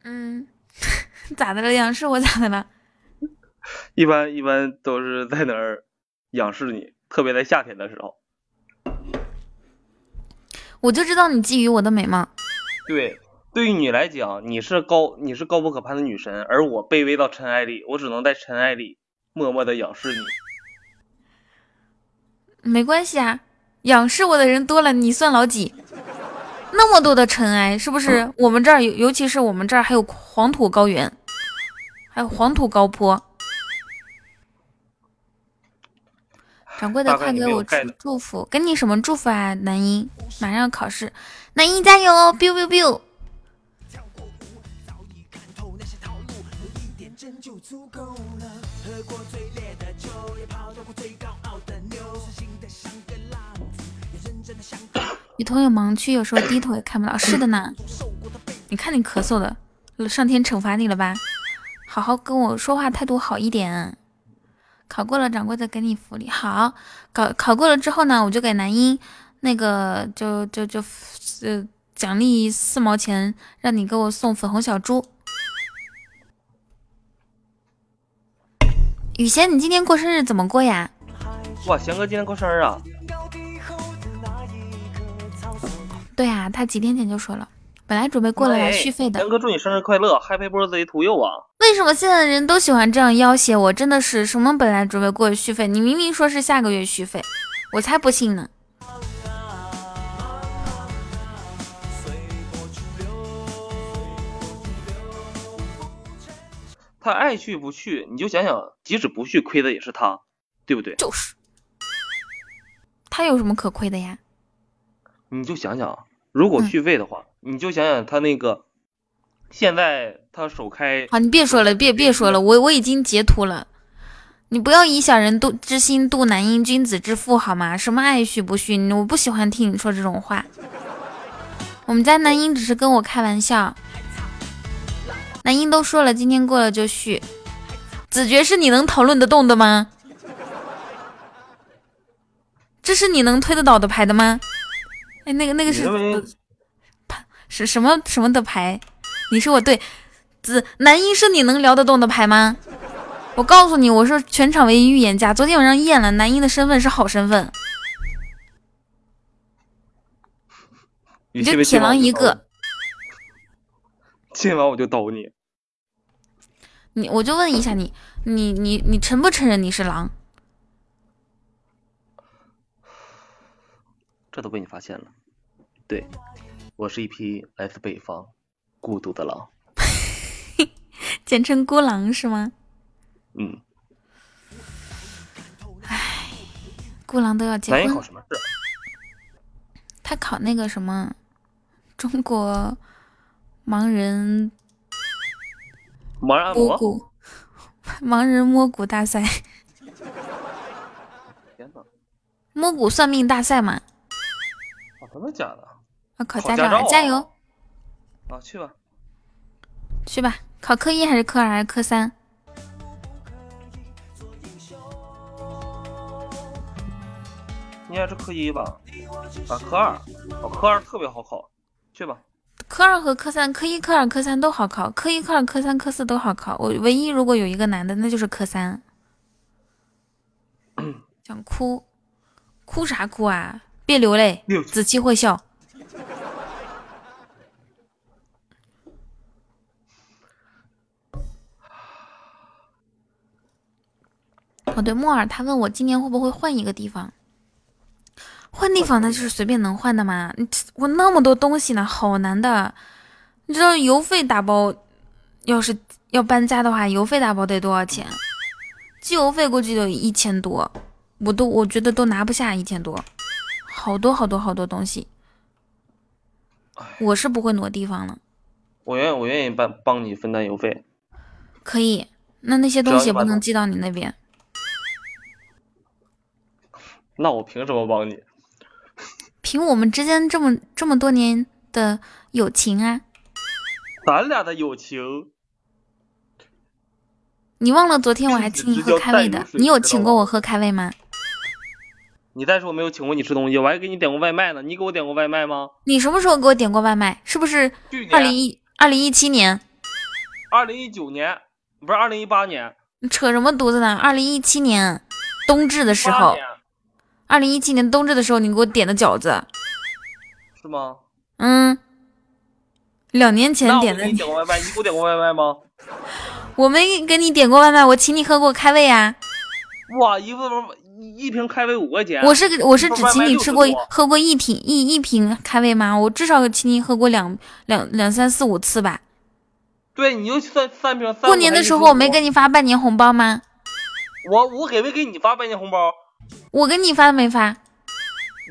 嗯，咋的了？仰视我咋的了？一般一般都是在那儿仰视你，特别在夏天的时候。我就知道你觊觎我的美貌。对，对于你来讲，你是高你是高不可攀的女神，而我卑微到尘埃里，我只能在尘埃里默默的仰视你。没关系啊，仰视我的人多了，你算老几？那么多的尘埃，是不是？我们这儿尤尤其是我们这儿还有黄土高原，还有黄土高坡。掌柜的，快给我祝祝福，给你什么祝福啊？南音，马上要考试，南音加油！biu biu biu。女同有盲区，有时候低头也看不到。是的呢，你看你咳嗽的，上天惩罚你了吧？好好跟我说话，态度好一点。考过了，掌柜的给你福利。好，考考过了之后呢，我就给男音那个就就就呃奖励四毛钱，让你给我送粉红小猪。雨贤，你今天过生日怎么过呀？哇，贤哥今天过生日啊！对啊，他几天前就说了。本来准备过来续费的，杨哥祝你生日快乐，Happy Birthday to you 啊！为什么现在的人都喜欢这样要挟我？真的是什么？本来准备过续费，你明明说是下个月续费，我才不信呢！他爱去不去，你就想想，即使不去，亏的也是他，对不对？就是，他有什么可亏的呀？你就想想，如果续费的话。你就想想他那个，现在他首开好，你别说了，别别说了，我我已经截图了，你不要以小人度之心度男婴君子之腹好吗？什么爱续不续，我不喜欢听你说这种话。我们家男婴只是跟我开玩笑，男婴都说了，今天过了就续。子爵是你能讨论得动的吗？这是你能推得倒的牌的吗？哎，那个那个是。是什么什么的牌？你是我对子男一是你能聊得动的牌吗？我告诉你，我是全场唯一预言家。昨天晚上验了，男一的身份是好身份。你就铁狼一个。今晚我就刀你。你我就问一下你，你你你承不承认你是狼？这都被你发现了，对。我是一匹来自北方孤独的狼，简称孤狼是吗？嗯。唉，孤狼都要结婚。考什么试？他考那个什么中国盲人摸骨盲人摸骨大赛。天呐，摸骨算命大赛嘛？哦，真的假的？要考驾照，加油！啊，去吧，去吧。考科一还是科二还是科三？应该是科一吧？啊，科二，哦，科二特别好考，去吧。科二和科三，科一、科二、科三都好考，科一、科二、科三、科四都好考。我唯一如果有一个难的，那就是科三。想哭，哭啥哭啊？别流泪，子期会笑。哦，对，木耳他问我今年会不会换一个地方？换地方那就是随便能换的吗？我那么多东西呢，好难的。你知道邮费打包，要是要搬家的话，邮费打包得多少钱？寄邮费估计得一千多，我都我觉得都拿不下一千多，好多好多好多东西。我是不会挪地方了。我愿我愿意帮帮你分担邮费。可以，那那些东西也不能寄到你那边。那我凭什么帮你？凭我们之间这么这么多年的友情啊！咱俩的友情，你忘了昨天我还请你喝开胃的？你有请过我喝开胃吗？你再说没有请过你吃东西，我还给你点过外卖呢。你给我点过外卖吗？你什么时候给我点过外卖？是不是二零一二零一七年？二零一九年不是二零一八年？你扯什么犊子呢？二零一七年冬至的时候。二零一七年冬至的时候，你给我点的饺子，是吗？嗯，两年前点的。你点过外卖？你给我点过外卖吗？我没给你点过外卖，我请你喝过开胃啊。哇，一个一瓶开胃五块钱。我是我是只请你吃过喝过一瓶一一瓶开胃吗？我至少请你喝过两两两三四五次吧。对，你就算三瓶。过年的时候我没给你发半年红包吗？我我给没给你发半年红包？我给你发没发？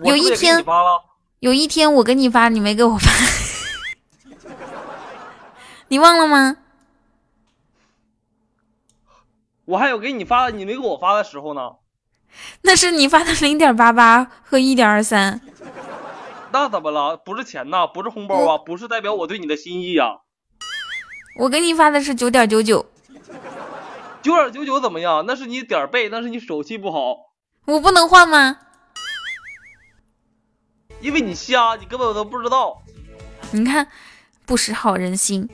有一天有一天我给你发，你没给我发，你忘了吗？我还有给你发，你没给我发的时候呢。那是你发的零点八八和一点二三。那怎么了？不是钱呐，不是红包啊，不是代表我对你的心意啊。我给你发的是九点九九。九点九九怎么样？那是你点背，那是你手气不好。我不能换吗？因为你瞎，你根本都不知道。你看，不识好人心。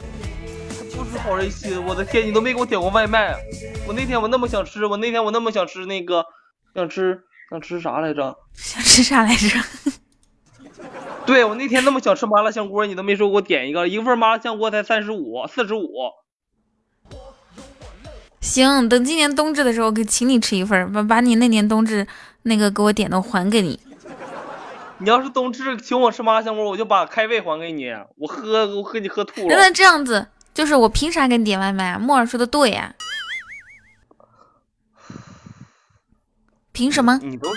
不识好人心，我的天，你都没给我点过外卖。我那天我那么想吃，我那天我那么想吃那个，想吃想吃啥来着？想吃啥来着？对我那天那么想吃麻辣香锅，你都没说给我点一个，一份麻辣香锅才三十五、四十五。行，等今年冬至的时候，给请你吃一份，把把你那年冬至那个给我点的还给你。你要是冬至请我吃麻辣香锅，我就把开胃还给你，我喝我喝你喝吐了。那这样子，就是我凭啥给你点外卖啊？木耳说的对呀，凭什么？你都，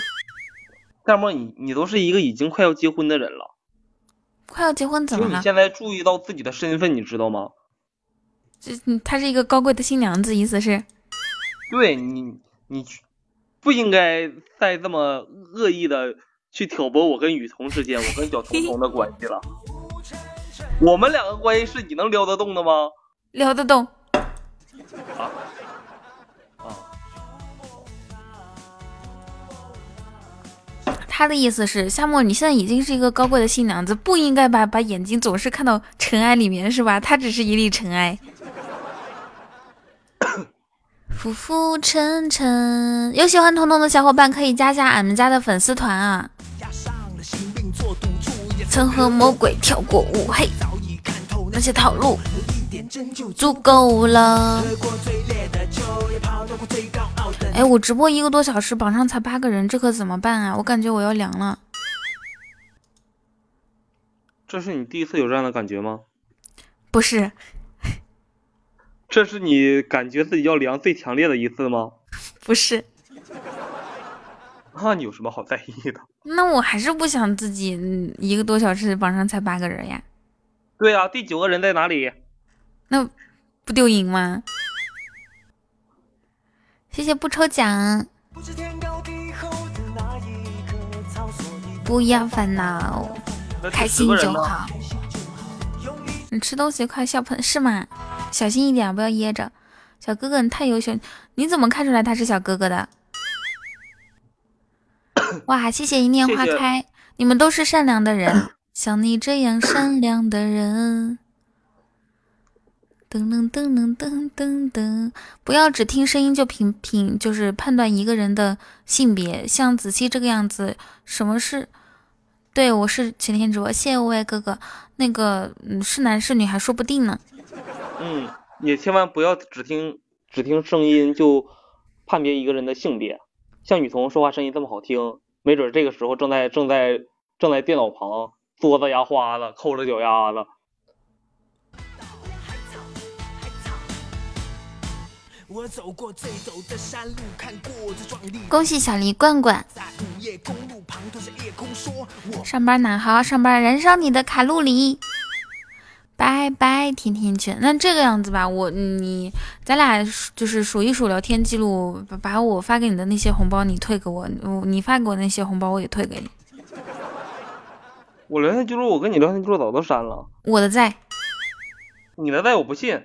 大漠，你你都是一个已经快要结婚的人了。快要结婚怎么了？你现在注意到自己的身份，你知道吗？这，她是一个高贵的新娘子，意思是？对你，你不应该再这么恶意的去挑拨我跟雨桐之间，我跟小彤彤的关系了。我们两个关系是你能撩得动的吗？撩得动。啊啊！他的意思是，夏沫，你现在已经是一个高贵的新娘子，不应该把把眼睛总是看到尘埃里面，是吧？他只是一粒尘埃。浮浮沉沉，有喜欢彤彤的小伙伴可以加下俺们家的粉丝团啊！曾和魔鬼跳过舞，嘿，那些套路足够了。哎，我直播一个多小时，榜上才八个人，这可怎么办啊？我感觉我要凉了。这是你第一次有这样的感觉吗？不是。这是你感觉自己要凉最强烈的一次吗？不是，那你有什么好在意的？那我还是不想自己一个多小时榜上才八个人呀。对呀，第九个人在哪里？那不丢赢吗？谢谢不抽奖，不要烦恼，开心就好。你吃东西快笑喷是吗？小心一点，不要噎着。小哥哥，你太优秀，你怎么看出来他是小哥哥的？哇，谢谢一念花开，你们都是善良的人，像你这样善良的人。噔噔噔噔噔噔噔，不要只听声音就评评，就是判断一个人的性别。像子期这个样子，什么是？对我是晴天直播，谢谢五位哥哥。那个，嗯，是男是女还说不定呢。嗯，也千万不要只听只听声音就判别一个人的性别。像雨桐说话声音这么好听，没准这个时候正在正在正在电脑旁嘬着牙花子，抠着脚丫子。恭喜小黎罐罐上班呢，好好上班，燃烧你的卡路里。拜拜，甜甜圈。那这个样子吧，我你咱俩就是数一数聊天记录，把我发给你的那些红包你退给我，你发给我那些红包我也退给你。我聊天记录，我跟你聊天记录早都删了。我的在，你的在我不信。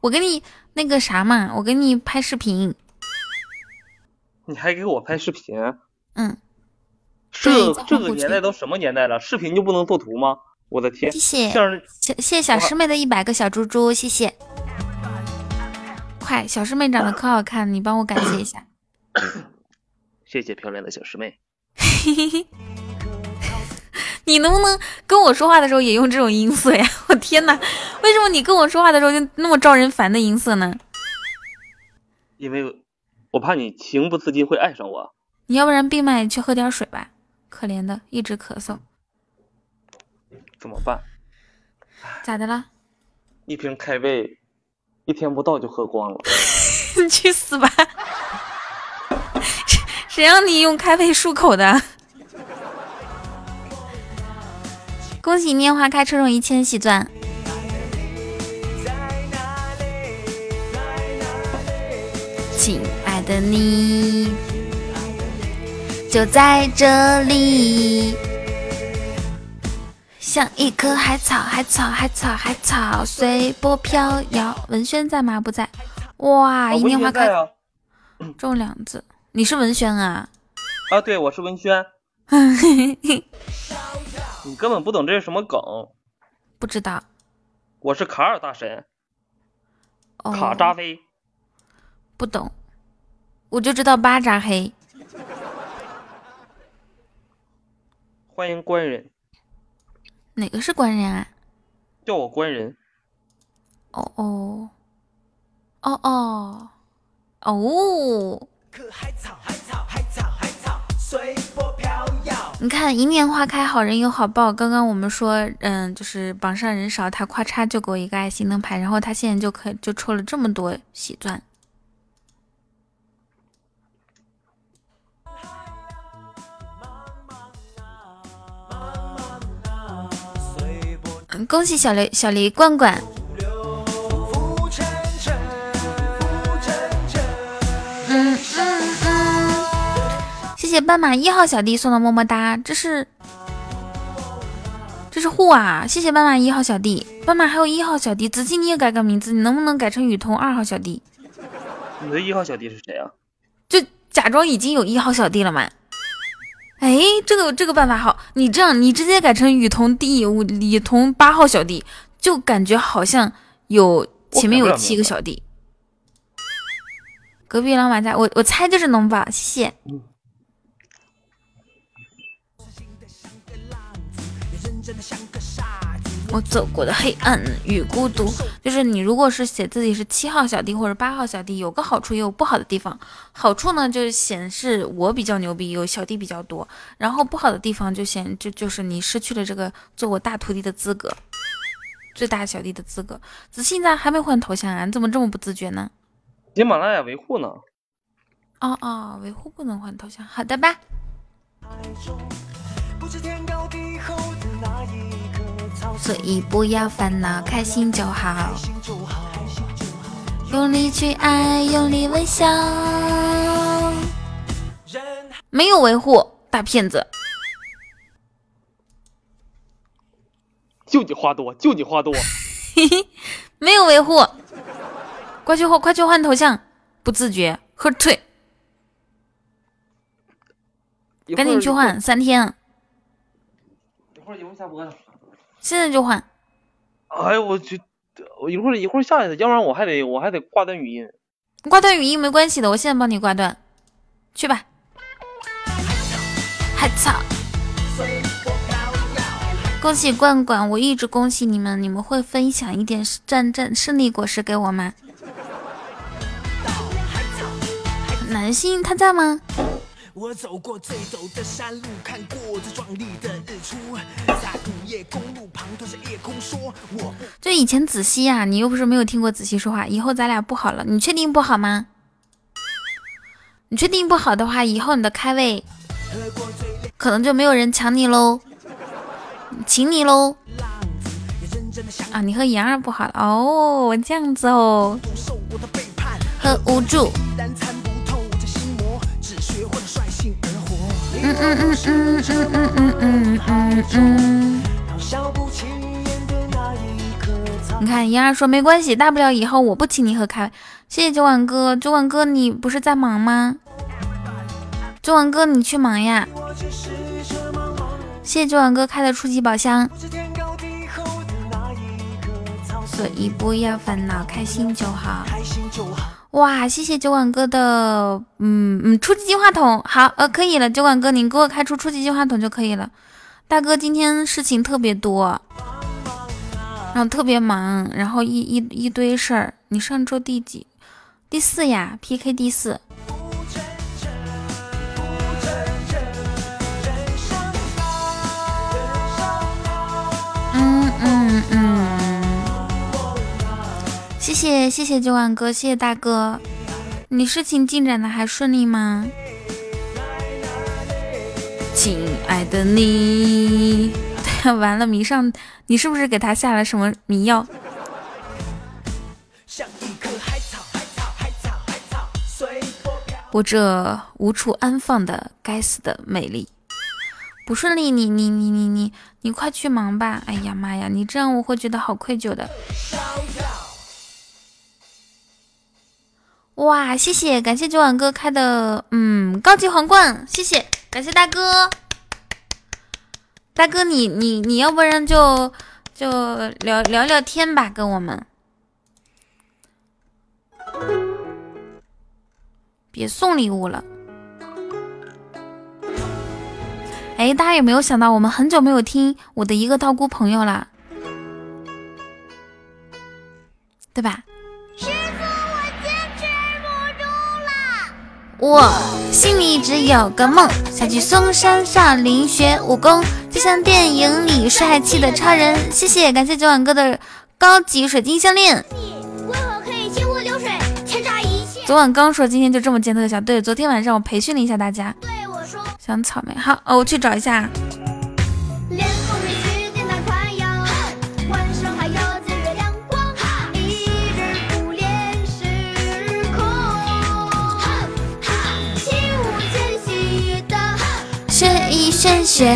我给你那个啥嘛，我给你拍视频。你还给我拍视频？嗯。这这个年代都什么年代了？视频就不能做图吗？我的天！谢谢谢谢小师妹的一百个小猪猪，谢谢。快，小师妹长得可好看，你帮我感谢一下。谢谢漂亮的小师妹。你能不能跟我说话的时候也用这种音色呀？我天哪，为什么你跟我说话的时候就那么招人烦的音色呢？因为我怕你情不自禁会爱上我。你要不然闭麦去喝点水吧，可怜的，一直咳嗽。怎么办？咋的了？一瓶开胃，一天不到就喝光了。你去死吧！谁 谁让你用开胃漱口的？恭喜拈花开，抽中一千喜钻。亲爱的你，就在这里，像一棵海草，海草，海草，海草，随波飘摇。文轩在吗？不在。哇，一念花开，中两字。你是文轩啊？啊，对，我是文轩。你根本不懂这是什么梗。不知道。我是卡尔大神。卡扎菲。不懂，我就知道巴扎黑。欢迎官人。哪个是官人啊？叫我官人。哦哦，哦哦，哦。你看，一念花开，好人有好报。刚刚我们说，嗯，就是榜上人少，他咔嚓就给我一个爱心灯牌，然后他现在就可就抽了这么多喜钻。恭喜小雷小雷罐罐，嗯嗯嗯，谢谢斑马一号小弟送的么么哒，这是这是护啊，谢谢斑马一号小弟，斑马还有一号小弟，子期你也改个名字，你能不能改成雨桐二号小弟？你的一号小弟是谁啊？就假装已经有一号小弟了嘛。哎，这个这个办法好，你这样你直接改成雨桐第雨桐八号小弟，就感觉好像有前面有七个小弟。隔壁老马家，我我猜就是农宝，谢谢。我走过的黑暗与孤独，就是你如果是写自己是七号小弟或者八号小弟，有个好处也有不好的地方。好处呢，就是显示我比较牛逼，有小弟比较多。然后不好的地方就显就就是你失去了这个做我大徒弟的资格，最大小弟的资格。子欣咋还没换头像啊？你怎么这么不自觉呢？喜马拉雅维护呢？哦哦，维护不能换头像，好的吧。所以不要烦恼，开心就好。用力去爱，用力微笑。没有维护，大骗子。就你话多，就你话多。没有维护，快去换，快去换头像，不自觉，喝退。赶紧去换，三天。一会儿一会儿下播了。现在就换。哎呦我去！我一会儿一会儿下去的，要不然我还得我还得挂断语音。挂断语音没关系的，我现在帮你挂断。去吧。海草。恭喜罐罐，我一直恭喜你们，你们会分享一点战战胜利果实给我吗？男性他在吗？我走过最陡的山路，看过最壮丽的日出，在午夜公路旁对着夜空说：“我。”就以前子熙呀，你又不是没有听过子熙说话。以后咱俩不好了，你确定不好吗？你确定不好的话，以后你的开胃可能就没有人抢你喽，请你喽。啊，你和妍儿不好了哦，这样子哦，和无助。嗯嗯嗯嗯嗯嗯嗯嗯嗯嗯。你看，妍儿说没关系，大不了以后我不请你喝咖啡。谢谢九碗哥，九碗哥你不是在忙吗？九碗哥你去忙呀。谢谢九碗哥开的初级宝箱。所以不要烦恼，开心就好。哇，谢谢酒馆哥的，嗯嗯，初级金话筒，好，呃，可以了，酒馆哥，你给我开出初级金话筒就可以了。大哥今天事情特别多，然后特别忙，然后一一一堆事儿。你上周第几？第四呀，PK 第四。嗯嗯嗯。谢谢谢九万哥，谢谢大哥，你事情进展的还顺利吗？亲爱的你，完了迷上你是不是给他下了什么迷药？我这无处安放的该死的美丽，不顺利，你你你你你你快去忙吧！哎呀妈呀，你这样我会觉得好愧疚的。哇，谢谢，感谢九晚哥开的嗯高级皇冠，谢谢，感谢大哥。大哥，你你你要不然就就聊聊聊天吧，跟我们。别送礼物了。哎，大家有没有想到，我们很久没有听我的一个道姑朋友了，对吧？师傅，我心里一直有个梦，想去嵩山少林学武功，就像电影里帅气的超人。谢谢，感谢九晚哥的高级水晶项链。昨晚刚说今天就这么见特效，对，昨天晚上我培训了一下大家。对我说，想草莓，好，哦，我去找一下。声雪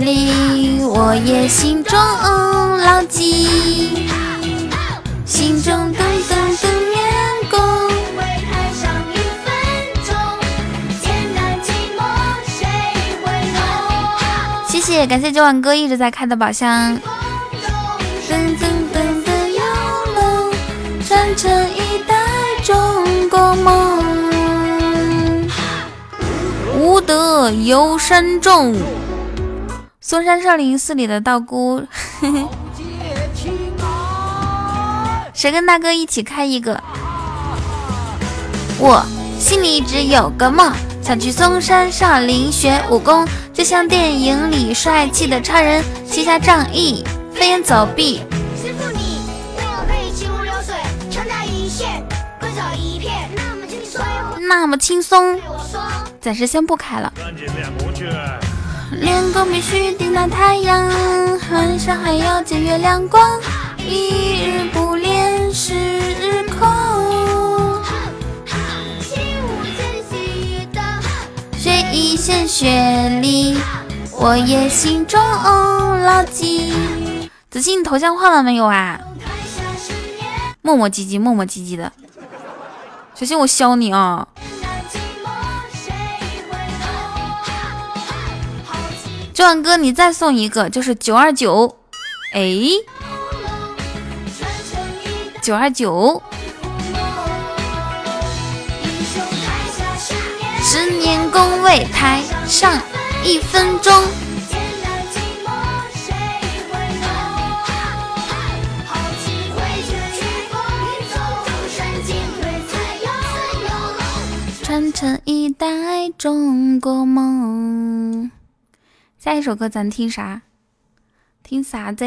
里，我也心中牢记，心中功。为上一分钟，寂寞谁会懂？谢谢，感谢九晚哥一直在开的宝箱。传承一代中国梦。无德有山重，嵩山少林寺里的道姑，谁跟大哥一起开一个？我心里一直有个梦，想去嵩山少林学武功。就像电影里帅气的超人，卸下仗义，飞檐走壁。师傅，你为我可以清如流水，一线，一片，那么轻松，那么轻松。暂时先不开了。练功必须顶到太阳，晚上还要见月亮光，一日不练十日空。血一鲜血里，我也心中牢记。子欣，你头像换了没有啊？磨磨唧唧，磨磨唧唧的，小心我削你啊！九万哥，你再送一个，就是九二九。哎，九二九。十年功位台上一分钟。传承一代中国梦。下一首歌咱听啥？听啥子？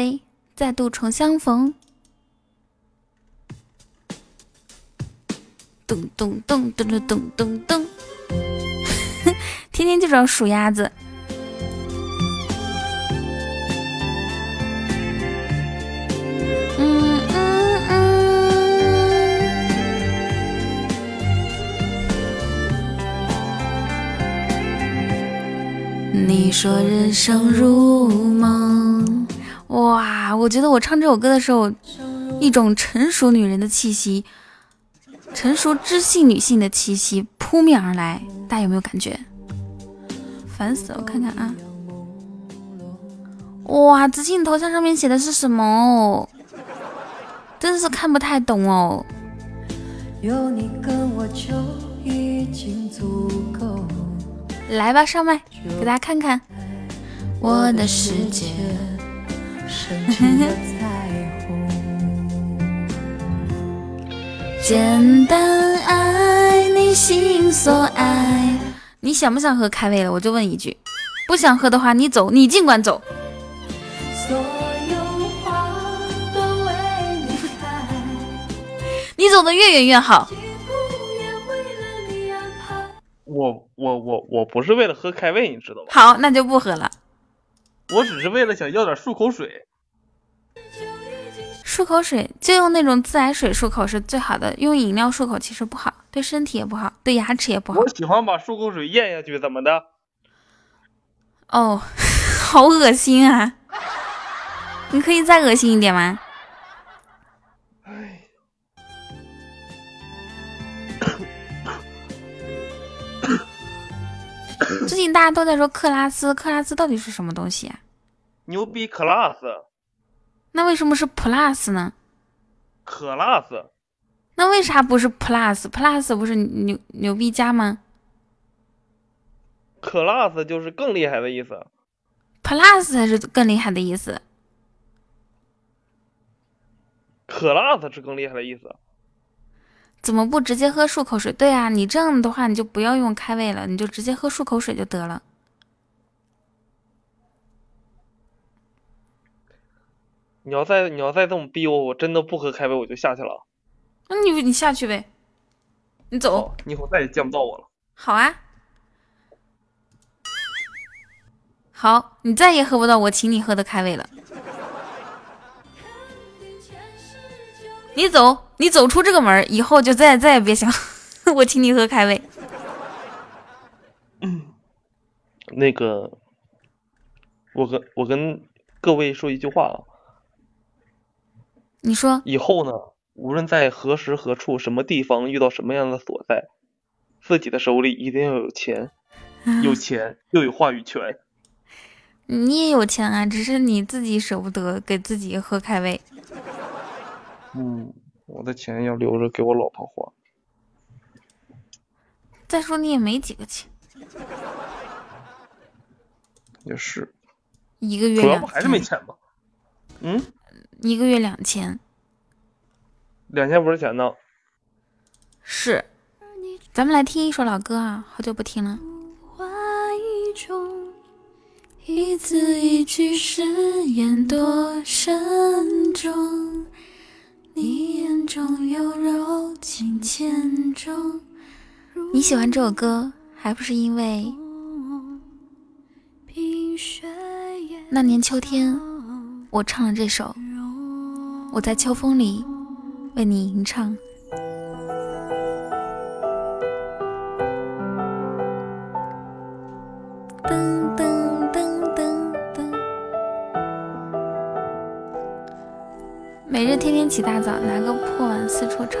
再度重相逢。咚咚咚咚咚咚咚咚。天天就知道数鸭子。你说人生如梦，哇！我觉得我唱这首歌的时候，一种成熟女人的气息，成熟知性女性的气息扑面而来，大家有没有感觉？烦死了！我看看啊，哇，子欣头像上面写的是什么哦？真是看不太懂哦。来吧，上麦给大家看看我的世界。简单爱你心所爱。你想不想喝开胃了？我就问一句，不想喝的话，你走，你尽管走。你 你走的越远越好。我我我我不是为了喝开胃，你知道吗？好，那就不喝了。我只是为了想要点漱口水。漱口水就用那种自来水漱口是最好的，用饮料漱口其实不好，对身体也不好，对牙齿也不好。我喜欢把漱口水咽下去，怎么的？哦，好恶心啊！你可以再恶心一点吗？最近大家都在说克拉斯，克拉斯到底是什么东西啊？牛逼 class，那为什么是 plus 呢？可 class，那为啥不是 plus？plus 不是牛牛逼加吗？class 就是更厉害的意思。plus 才是更厉害的意思。class 是更厉害的意思。怎么不直接喝漱口水？对啊，你这样的话，你就不要用开胃了，你就直接喝漱口水就得了。你要再你要再这么逼我，我真的不喝开胃，我就下去了。那你你下去呗，你走，你以后再也见不到我了。好啊，好，你再也喝不到我请你喝的开胃了。你走，你走出这个门，以后就再再也别想 我请你喝开胃。嗯，那个，我跟我跟各位说一句话啊。你说。以后呢，无论在何时何处、什么地方遇到什么样的所在，自己的手里一定要有钱，有钱又有话语权。你也有钱啊，只是你自己舍不得给自己喝开胃。嗯，我的钱要留着给我老婆花。再说你也没几个钱，也是，一个月主要不还是没钱吗？嗯，一个月两千，两千不是钱呢。是，咱们来听一首老歌啊，好久不听了。一字一句誓言多慎你喜欢这首歌，还不是因为那年秋天，我唱了这首，我在秋风里为你吟唱。每日天天起大早，拿个破碗四处唱。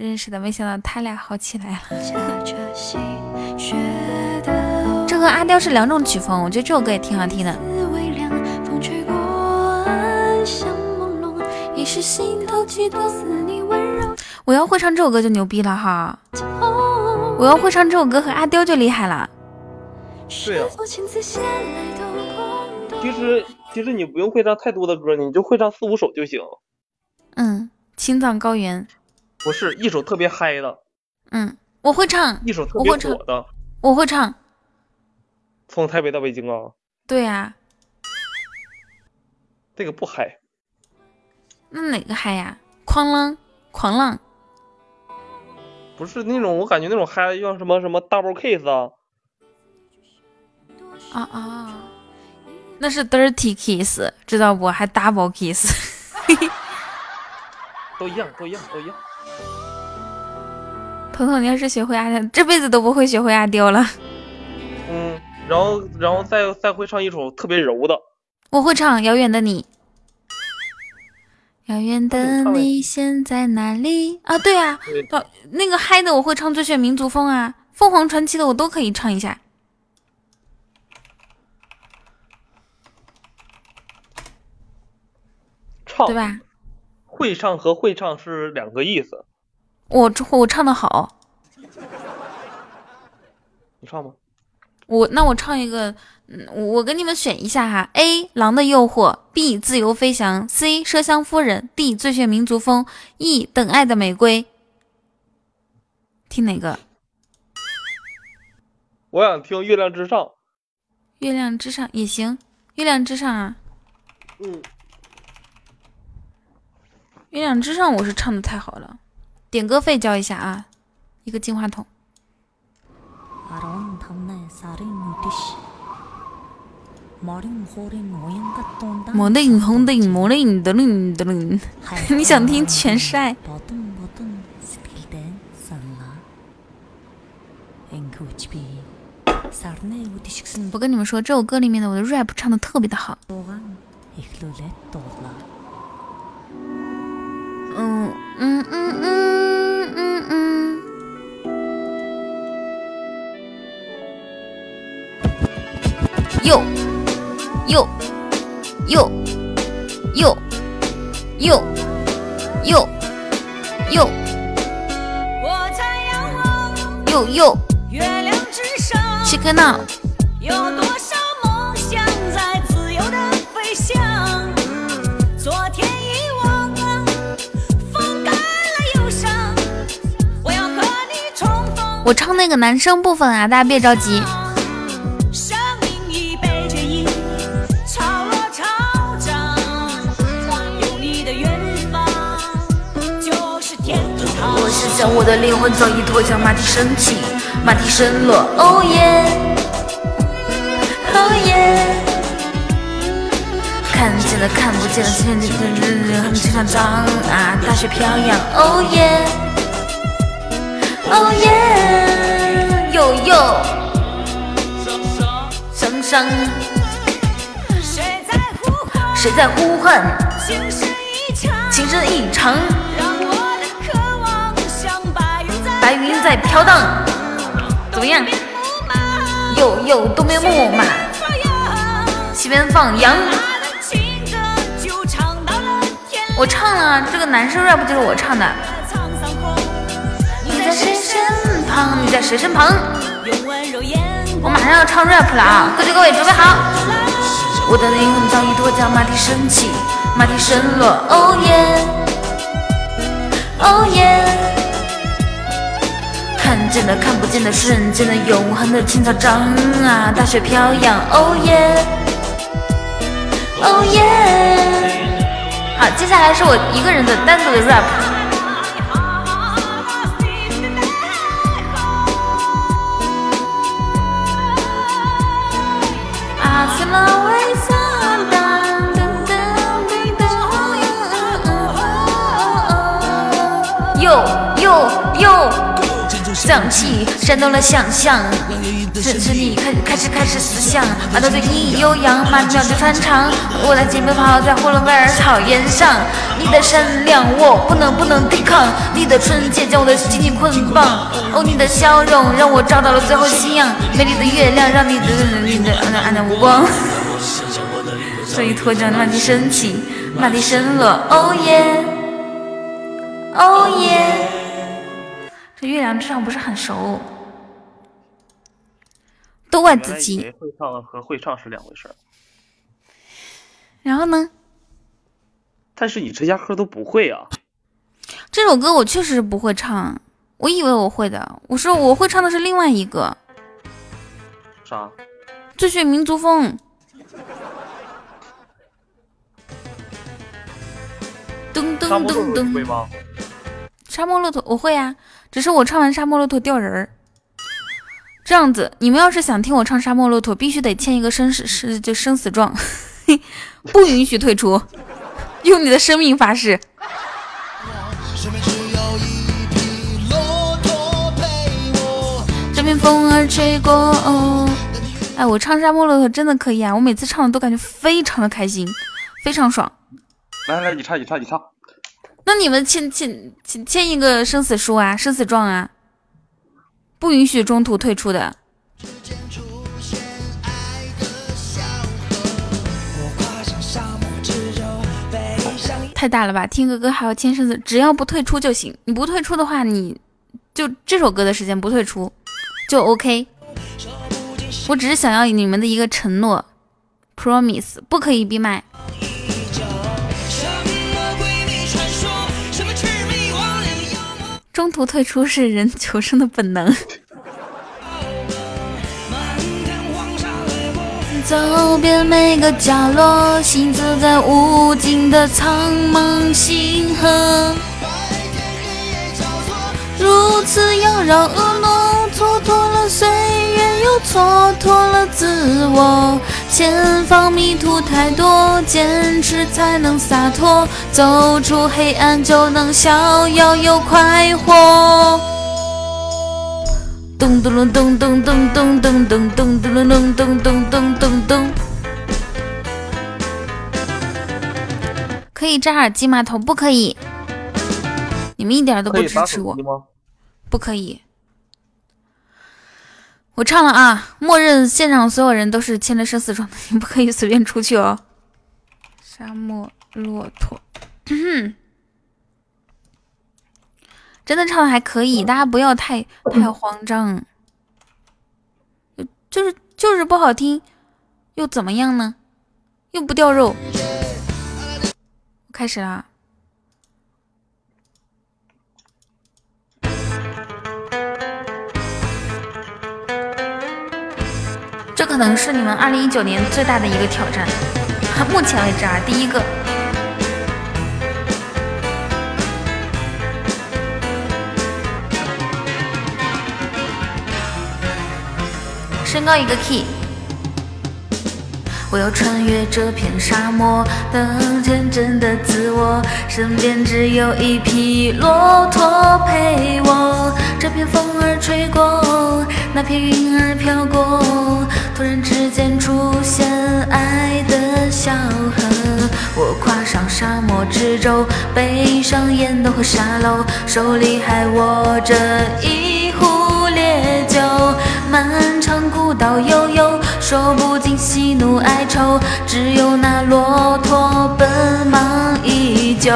认识的，没想到他俩好起来了。这和阿刁是两种曲风，我觉得这首歌也挺好听的。我要会唱这首歌就牛逼了哈！我要会唱这首歌和阿刁就厉害了。对呀。其实。其实你不用会唱太多的歌，你就会唱四五首就行。嗯，青藏高原不是一首特别嗨的。嗯，我会唱一首特别火的。我会唱。从台北到北京啊？对呀。这个不嗨。那哪个嗨呀？狂浪，狂浪。不是那种，我感觉那种嗨像什么什么 double kiss 啊。啊啊。那是 dirty kiss，知道不？还 double kiss，都一样，都一样，都一样。彤彤，你要是学会阿刁，这辈子都不会学会阿刁了。嗯，然后，然后再再会唱一首特别柔的。我会唱《遥远的你》。遥远的你现在哪里？啊，对啊，那个嗨的我会唱《最炫民族风》啊，《凤凰传奇》的我都可以唱一下。对吧？会唱和会唱是两个意思。我我唱的好，你唱吗？我那我唱一个，嗯，我给你们选一下哈：A. 狼的诱惑，B. 自由飞翔，C. 麝香夫人，D. 最炫民族风，E. 等爱的玫瑰。听哪个？我想听《月亮之上》。月亮之上也行，月亮之上啊。嗯。月亮之上，我是唱的太好了。点歌费交一下啊，一个金话筒。魔令红令魔令的令的令，你想听全帅？我跟你们说，这首歌里面的我的 rap 唱的特别的好。嗯嗯嗯嗯嗯嗯。嗯嗯右右右右右右右我在仰望月亮之上有多少我唱那个男生部分啊，大家别着急。我是想我的灵魂早已脱缰，马蹄升起，马蹄声落。哦耶，哦耶，看见了看不见的，千里的日日很经常涨啊，大雪飘扬。哦耶。哦耶，哟哟，声声，谁在呼唤？谁在呼唤？情深意长，情深意长，让我的渴望像白云在白云在飘荡。怎么样？呦呦，东边牧马，西边放羊。我唱了，这个男生 rap 就是我唱的。你在谁身旁？我马上要唱 rap 了啊！各就各位，准备好。我的灵魂早已脱缰，马蹄声起，马蹄声落。哦耶，哦耶。看见的看不见的瞬间的永恒的青草长啊，大雪飘扬。哦耶，哦耶。好，接下来是我一个人的单独的 rap。响起，煽动了想象。只是你开开始开始思想，马头对你悠扬，马秒就穿肠。我的金奔跑在呼伦贝尔草原上，你的善良我不能不能抵抗，你的纯洁将我的紧紧捆绑。哦，你的笑容让我找到了最后信仰，美丽的月亮让你的你的暗淡无光。所以脱缰，马蹄升起，马蹄声落。哦耶。哦耶！这月亮之上不是很熟，都怪自己。会唱和会唱是两回事儿。然后呢？但是你这压根都不会啊！这首歌我确实不会唱，我以为我会的。我说我会唱的是另外一个。啥？最炫民族风。噔噔噔噔。会吗？沙漠骆驼我会呀，只是我唱完沙漠骆驼掉人儿。这样子，你们要是想听我唱沙漠骆驼，必须得签一个生死是就生死状，不允许退出，用你的生命发誓。这边风儿吹过，哎，我唱沙漠骆驼真的可以啊，我每次唱的都感觉非常的开心，非常爽。来来，你唱，你唱，你唱。那你们签签签签一个生死书啊，生死状啊，不允许中途退出的。太大了吧？听个歌还要签生死，只要不退出就行。你不退出的话，你就这首歌的时间不退出就 OK。我只是想要你们的一个承诺，promise，不可以闭麦。中途退出是人求生的本能。走遍每个角落，行走在无尽的苍茫星河。如此妖娆婀娜，蹉跎了岁月，又蹉跎了自我。前方迷途太多，坚持才能洒脱。走出黑暗，就能逍遥又快活。咚咚隆咚咚咚咚咚咚咚咚隆咚咚咚咚咚。可以扎耳机吗？头不可以。你们一点都不支持我。不可以。我唱了啊！默认现场所有人都是牵着生死状的，你不可以随便出去哦。沙漠骆驼。真的唱的还可以，大家不要太太 慌张。就是就是不好听，又怎么样呢？又不掉肉。开始啦！能是你们二零一九年最大的一个挑战，目前为止啊，第一个。身高一个 key，我要穿越这片沙漠，等真的自我。身边只有一匹骆驼陪我。这片风儿吹过，那片云儿飘过，突然之间出现爱的小河。我跨上沙漠之舟，背上烟斗和沙漏，手里还握着一壶烈酒。漫长古道悠悠，说不尽喜怒哀愁，只有那骆驼奔忙依旧。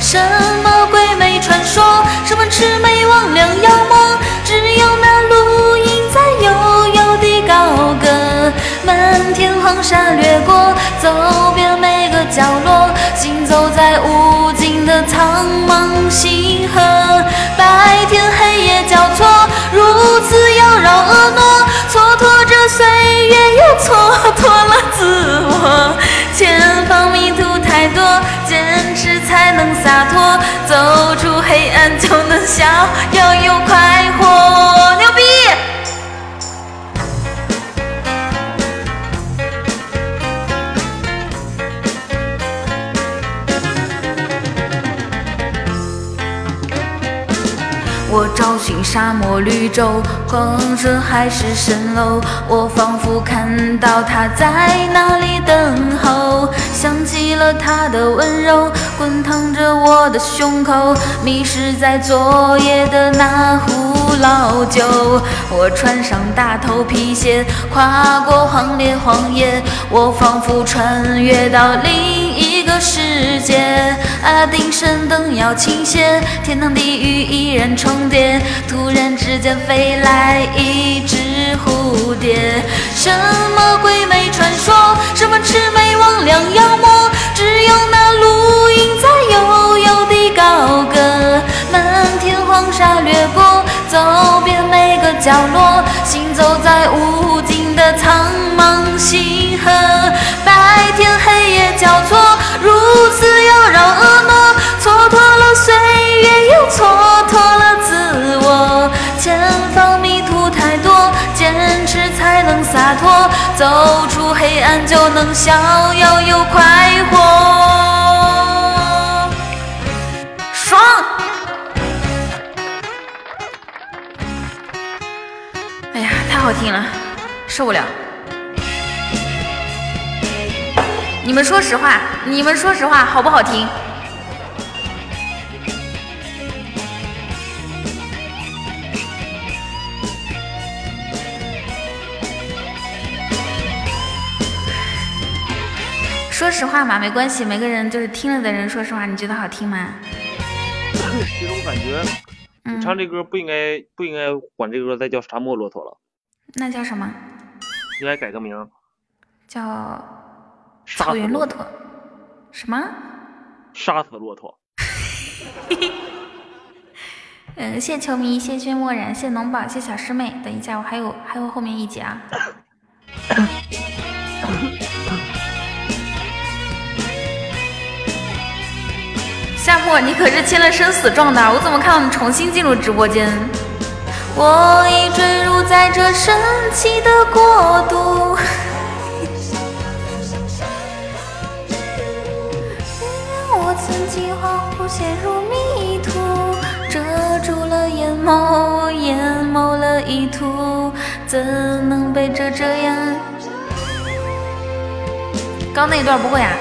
什么鬼魅传说，什么魑魅魍魉妖魔，只有那鹿影在悠悠地高歌。漫天黄沙掠过，走遍每个角落，行走在无尽的苍茫星河。白天黑夜交错，也，又蹉跎了自我。前方迷途太多，坚持才能洒脱，走出黑暗就能逍遥我找寻沙漠绿洲，光顺还是蜃楼？我仿佛看到他在那里等候，想起了他的温柔，滚烫着我的胸口。迷失在昨夜的那壶老酒，我穿上大头皮鞋，跨过荒烈荒野，我仿佛穿越到另世界。阿丁神灯要倾斜，天堂地狱依然重叠。突然之间飞来一只蝴蝶，什么鬼魅传说，什么魑魅魍魉妖魔，只有那鹿鹰在悠悠地高歌。漫天黄沙掠过，走遍每个角落，行走在无尽的苍茫星河。白天黑夜交错，如此妖娆婀娜，蹉跎了岁月，又蹉跎了自我。前方迷途太多，坚持才能洒脱，走出黑暗就能逍遥又快活。爽！哎呀，太好听了，受不了。你们说实话，你们说实话，好不好听？说实话嘛，没关系，每个人就是听了的人，说实话，你觉得好听吗？其实我感觉，你唱这歌不应该不应该管这歌再叫沙漠骆驼了，那叫什么？应该改个名，叫草原骆驼。什么？杀死骆驼。嗯，谢球迷，谢轩漠然，谢农宝，谢小师妹。等一下，我还有还有后面一节啊。夏沫，你可是签了生死状的，我怎么看到你重新进入直播间？我已坠入在这神奇的国度。曾经恍惚陷入迷途，遮住了眼眸，眼眸了意图，怎能被遮遮掩？刚那一段不会啊？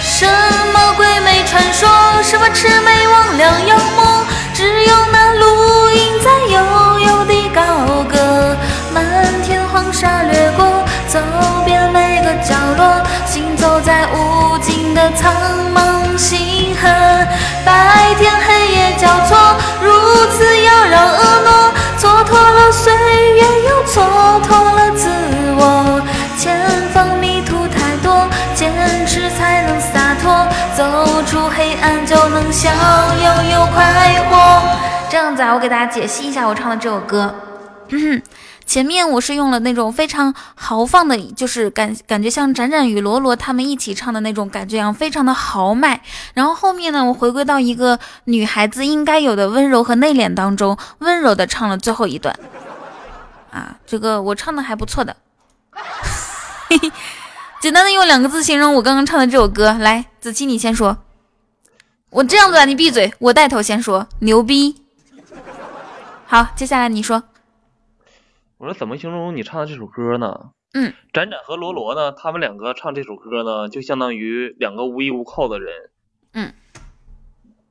什么鬼魅传说？什么魑魅魍魉妖魔？只有那绿荫在悠悠地高歌，漫天黄沙掠过，走遍每个角落，走在无尽的苍茫星河。白天黑夜交错，如此妖娆婀娜，蹉跎了岁月，又蹉跎了自我。前方迷途太多，坚持才能洒脱，走出黑暗就能笑，拥有快活。这样子啊，我给大家解析一下我唱的这首歌。前面我是用了那种非常豪放的，就是感感觉像展展与罗罗他们一起唱的那种感觉一样，非常的豪迈。然后后面呢，我回归到一个女孩子应该有的温柔和内敛当中，温柔的唱了最后一段。啊，这个我唱的还不错的。简单的用两个字形容我刚刚唱的这首歌，来，子期你先说。我这样子啊，你闭嘴，我带头先说，牛逼。好，接下来你说。我说怎么形容你唱的这首歌呢？嗯，展展和罗罗呢，他们两个唱这首歌呢，就相当于两个无依无靠的人。嗯，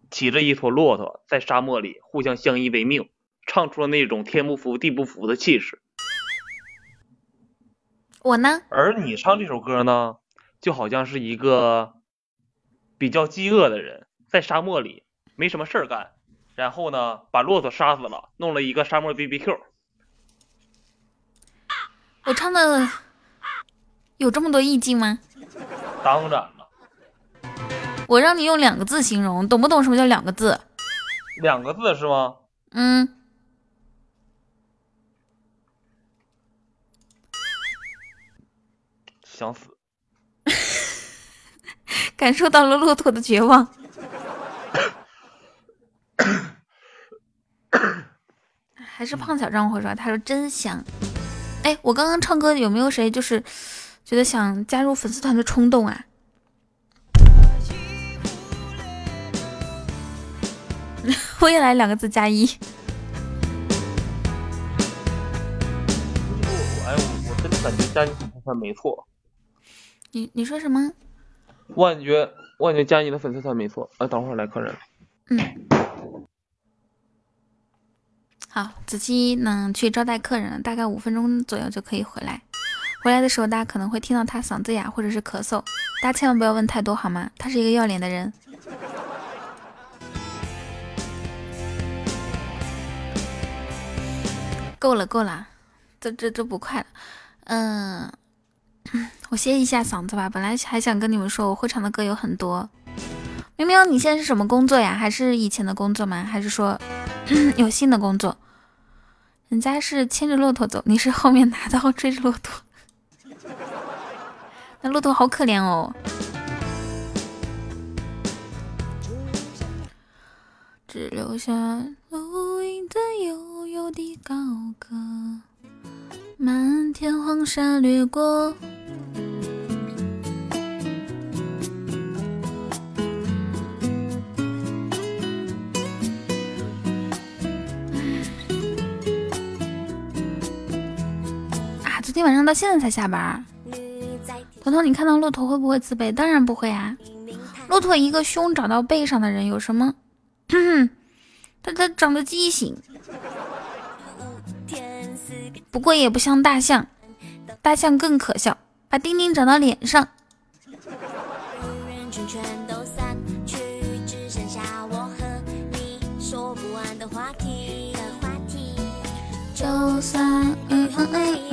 骑着一坨骆驼在沙漠里互相相依为命，唱出了那种天不服地不服的气势。我呢？而你唱这首歌呢，就好像是一个比较饥饿的人，在沙漠里没什么事儿干，然后呢，把骆驼杀死了，弄了一个沙漠 BBQ。我唱的有这么多意境吗？当然了。我让你用两个字形容，懂不懂什么叫两个字？两个字是吗？嗯。想死。感受到了骆驼的绝望。还是胖小张会说，他说真香。哎，我刚刚唱歌有没有谁就是觉得想加入粉丝团的冲动啊？我也来两个字加一。哎，我真的感觉加你粉丝团没错。你你说什么？我感觉我感觉加你的粉丝团没错。哎，等会儿来客人。嗯。好，子期呢去招待客人了，大概五分钟左右就可以回来。回来的时候，大家可能会听到他嗓子哑或者是咳嗽，大家千万不要问太多好吗？他是一个要脸的人。够了够了，这这这不快了。嗯，我歇一下嗓子吧。本来还想跟你们说，我会唱的歌有很多。明明你现在是什么工作呀？还是以前的工作吗？还是说 有新的工作？人家是牵着骆驼走，你是后面拿刀追着骆驼，那骆驼好可怜哦。只留下录音的悠悠的高歌，漫天黄沙掠过。天晚上到现在才下班，彤彤，你看到骆驼会不会自卑？当然不会啊！骆驼一个胸长到背上的人有什么？他他长得畸形，不过也不像大象。大象更可笑，把丁丁长到脸上。就算嗯嗯嗯。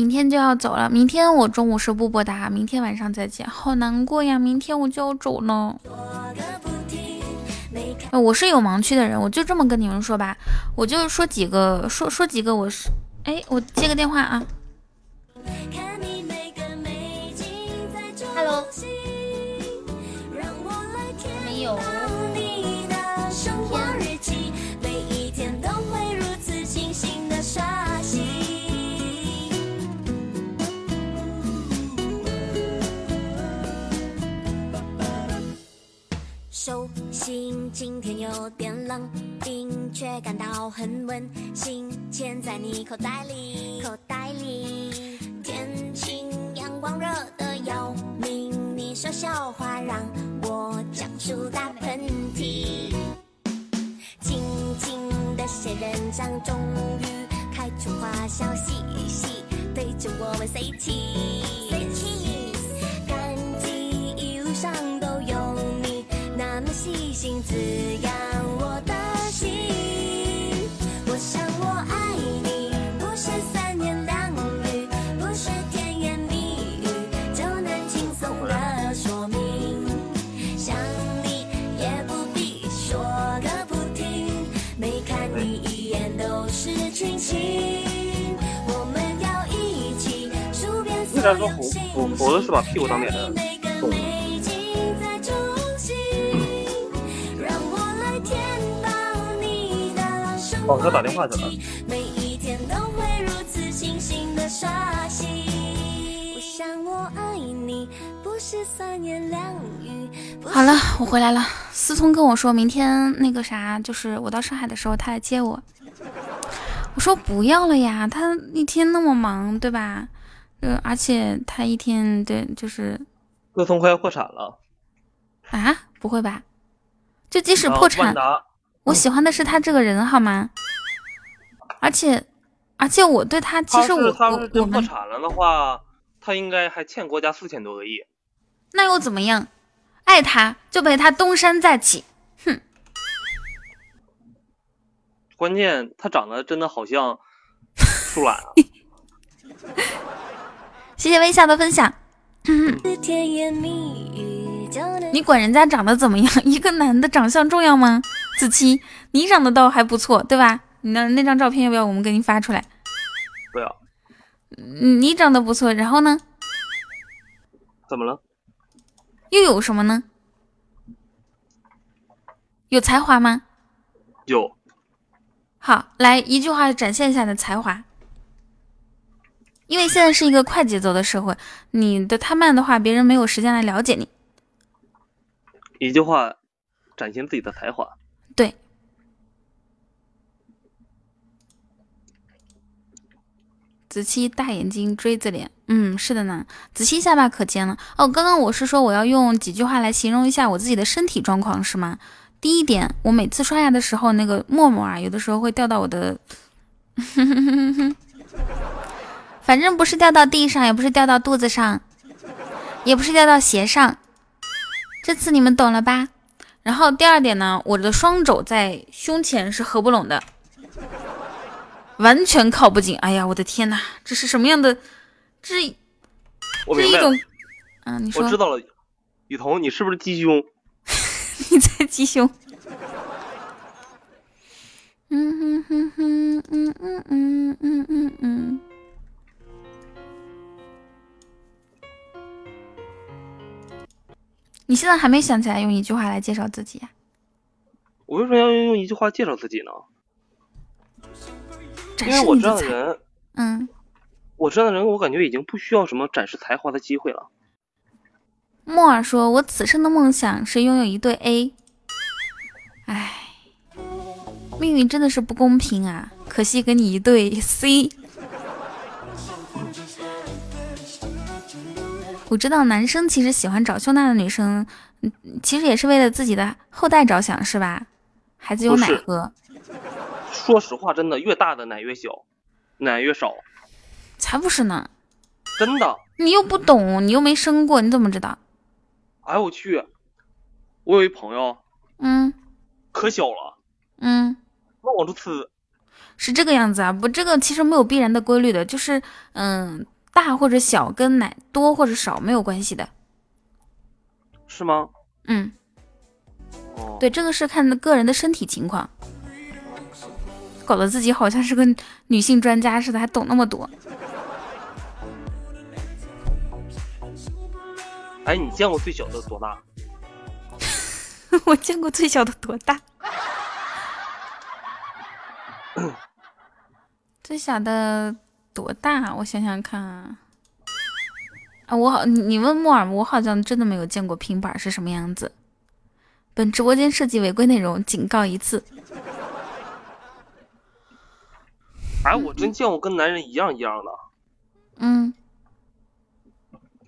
明天就要走了，明天我中午是不播的，明天晚上再见，好难过呀！明天我就要走了。我是有盲区的人，我就这么跟你们说吧，我就说几个，说说几个，我是，哎，我接个电话啊。心今天有点冷，冰却感到很温馨，钱在你口袋里，口袋里。天晴，阳光热得要命，你说笑话让我讲出大喷嚏。轻轻的仙人掌终于开出花，笑嘻嘻，对着我们 say cheese，细心滋养我的心，我想我爱你，不是三言两语，不是甜言蜜语就能轻松的说明。想你也不必说个不停，每看你一眼都是群情。我们要一起数遍所有幸福，猴子是把屁股当脸的哦，他打电话去了。好了，我回来了。思聪跟我说明天那个啥，就是我到上海的时候，他来接我。我说不要了呀，他一天那么忙，对吧？呃，而且他一天对就是，思聪快要破产了。啊？不会吧？就即使破产。我喜欢的是他这个人，好吗？而且，而且我对他，其实我我我破产了的话，他应该还欠国家四千多个亿。那又怎么样？爱他就陪他东山再起。哼！关键他长得真的好像树懒啊！谢谢微笑的分享。你管人家长得怎么样？一个男的长相重要吗？子期，你长得倒还不错，对吧？你那那张照片要不要我们给你发出来？不要。你长得不错，然后呢？怎么了？又有什么呢？有才华吗？有。好，来一句话展现一下你的才华。因为现在是一个快节奏的社会，你的太慢的话，别人没有时间来了解你。一句话展现自己的才华。对。子期大眼睛锥子脸，嗯，是的呢。子期下巴可尖了。哦，刚刚我是说我要用几句话来形容一下我自己的身体状况，是吗？第一点，我每次刷牙的时候，那个沫沫啊，有的时候会掉到我的。反正不是掉到地上，也不是掉到肚子上，也不是掉到鞋上。这次你们懂了吧？然后第二点呢，我的双肘在胸前是合不拢的，完全靠不紧。哎呀，我的天哪，这是什么样的？这这一种……嗯，你说。我知道了，雨桐，你是不是鸡胸？你在鸡胸？嗯哼哼哼，嗯嗯嗯嗯嗯嗯。你现在还没想起来用一句话来介绍自己呀？我为什么要用一句话介绍自己呢？因为我这样的人，嗯，我这样的人，我感觉已经不需要什么展示才华的机会了。莫尔说：“我此生的梦想是拥有一对 A。”唉，命运真的是不公平啊！可惜给你一对 C。我知道男生其实喜欢找胸大的女生，嗯，其实也是为了自己的后代着想，是吧？孩子有奶喝。说实话，真的，越大的奶越小，奶越少。才不是呢！真的。你又不懂，你又没生过，你怎么知道？哎我去！我有一朋友，嗯，可小了，嗯，那往出呲。是这个样子啊？不，这个其实没有必然的规律的，就是嗯，大或者小跟奶多或者少没有关系的。是吗？嗯。哦。对，这个是看个人的身体情况。搞得自己好像是个女性专家似的，还懂那么多。哎，你见过最小的多大？我见过最小的多大？最小的多大？我想想看啊。啊，我好，你问木耳，我好像真的没有见过平板是什么样子。本直播间涉及违规内容，警告一次。哎，我真见过跟男人一样一样的，嗯，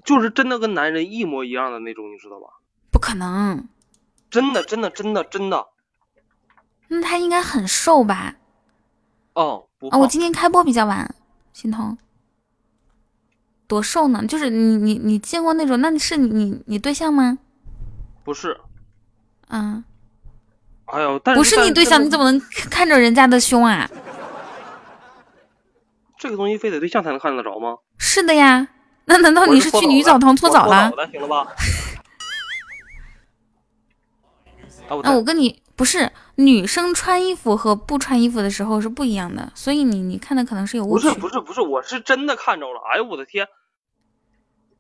就是真的跟男人一模一样的那种，你知道吧？不可能，真的真的真的真的。那他应该很瘦吧？哦，啊，我今天开播比较晚，心疼。多瘦呢？就是你你你见过那种？那你是你你对象吗？不是。嗯。哎呦，但是不是你对象，你怎么能看着人家的胸啊？这个东西非得对象才能看得着吗？是的呀，那难道你是去女澡堂搓澡了？行了吧？那我跟你不是女生穿衣服和不穿衣服的时候是不一样的，所以你你看的可能是有误区。不是不是不是，我是真的看着了。哎呦我的天，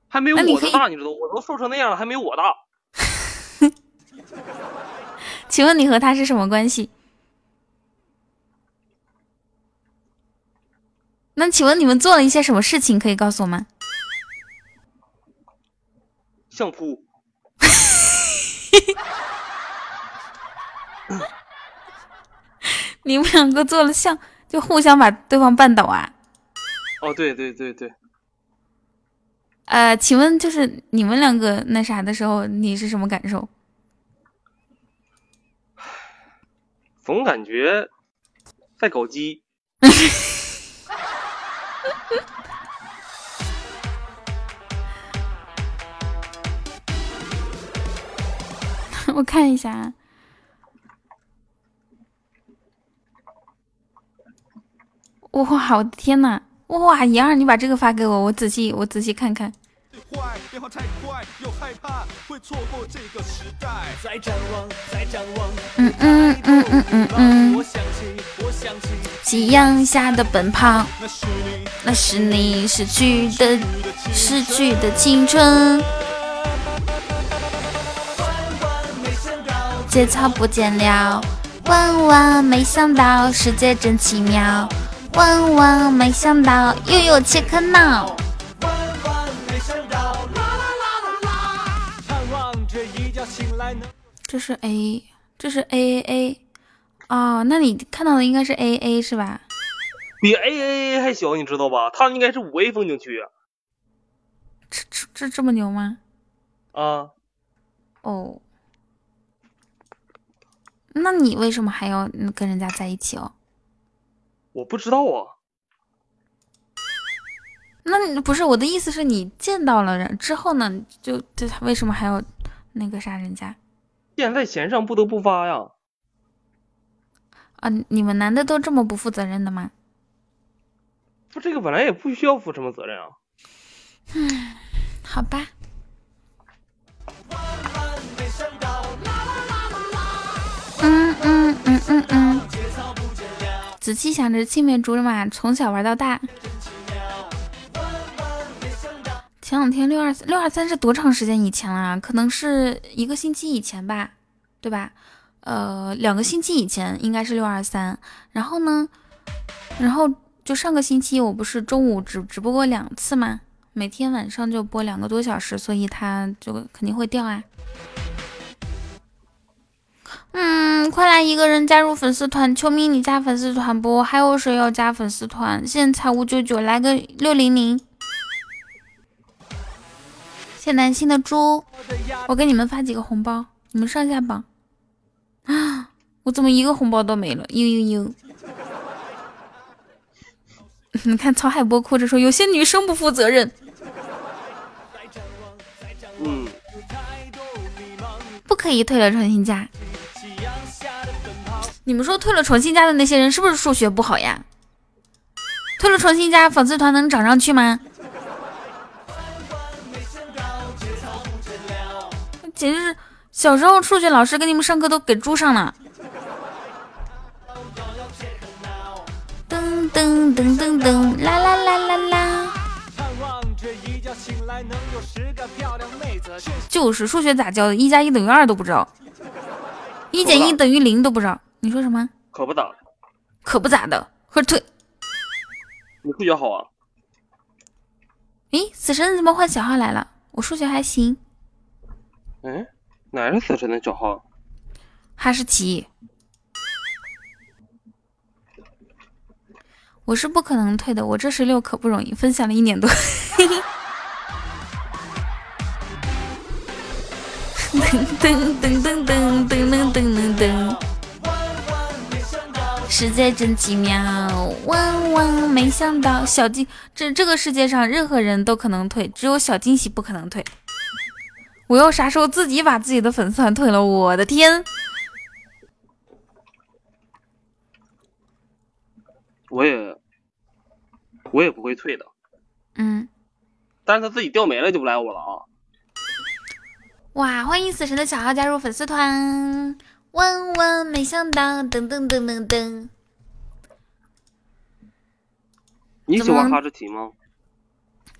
还没有我的大，你知道？我都瘦成那样了，还没有我大。请问你和他是什么关系？那请问你们做了一些什么事情？可以告诉我吗？相扑。你们两个做了像，就互相把对方绊倒啊？哦，对对对对。呃，请问就是你们两个那啥的时候，你是什么感受？总感觉在搞基。我看一下，哇！我的天呐，哇！妍儿，你把这个发给我，我仔细我仔细看看。嗯嗯嗯嗯嗯嗯。夕阳下的奔跑，那是你失去的失去的青春。节操不见了，万万没想到世界真奇妙，万万没想到又有切克闹。这是 A，这是 A A A，哦，那你看到的应该是 A A 是吧？比 A A A 还小，你知道吧？它应该是五 A 风景区。这这这这么牛吗？啊。哦。那你为什么还要跟人家在一起哦？我不知道啊。那不是我的意思，是你见到了人之后呢，就就他为什么还要那个啥人家？箭在弦上，不得不发呀。啊，你们男的都这么不负责任的吗？不，这个本来也不需要负什么责任啊。嗯，好吧。嗯嗯嗯嗯嗯，子期想着青梅竹马，从小玩到大。前两天六二六二三是多长时间以前了？可能是一个星期以前吧，对吧？呃，两个星期以前应该是六二三。然后呢，然后就上个星期我不是中午只直播过两次吗？每天晚上就播两个多小时，所以它就肯定会掉啊。嗯，快来一个人加入粉丝团，秋咪你加粉丝团不？还有谁要加粉丝团？现在才五九九，来个六零零。谢南星的猪，我给你们发几个红包，你们上下榜。啊，我怎么一个红包都没了？嘤嘤嘤！你看曹海波哭着说：“有些女生不负责任。”嗯，不可以退了重新加。你们说退了重新加的那些人是不是数学不好呀？退了重新加粉丝团能涨上去吗？简直是小时候数学老师给你们上课都给猪上了。噔噔噔噔噔，啦啦啦啦啦。就是数学咋教的？一加一等于二都不知道，一减一等于零都不知道。你说什么？可不咋，可不咋的，快退！你数学好啊？诶，死神怎么换小号来了？我数学还行。嗯，哪是死神的小号？哈士奇。我是不可能退的，我这十六可不容易，分享了一年多。噔噔噔噔噔噔噔噔噔，世界真奇妙，万万没想到，小惊这这个世界上任何人都可能退，只有小惊喜不可能退。我又啥时候自己把自己的粉丝团退了？我的天！我也，我也不会退的。嗯，但是他自己掉没了就不赖我了啊。哇！欢迎死神的小号加入粉丝团，万万没想到，噔噔噔噔噔。你喜欢哈士奇吗？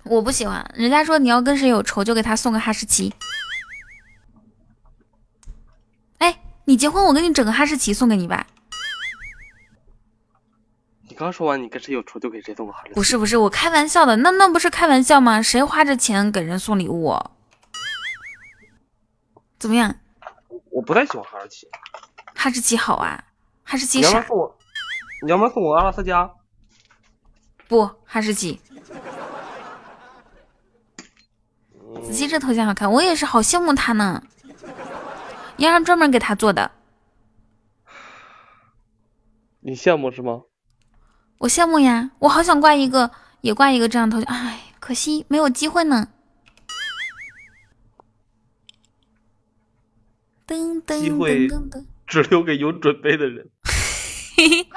我不喜欢，人家说你要跟谁有仇，就给他送个哈士奇。哎，你结婚，我给你整个哈士奇送给你吧。你刚说完，你跟谁有仇就给谁送个哈士奇？不是不是，我开玩笑的，那那不是开玩笑吗？谁花着钱给人送礼物？怎么样？我不太喜欢哈士奇。哈士奇好啊，哈士奇傻。你要不送我？你要不送我阿拉斯加？不，哈士奇。子期这头像好看，我也是好羡慕他呢。洋洋专门给他做的。你羡慕是吗？我羡慕呀，我好想挂一个，也挂一个这样头像，哎，可惜没有机会呢。噔噔噔噔噔，只留给有准备的人。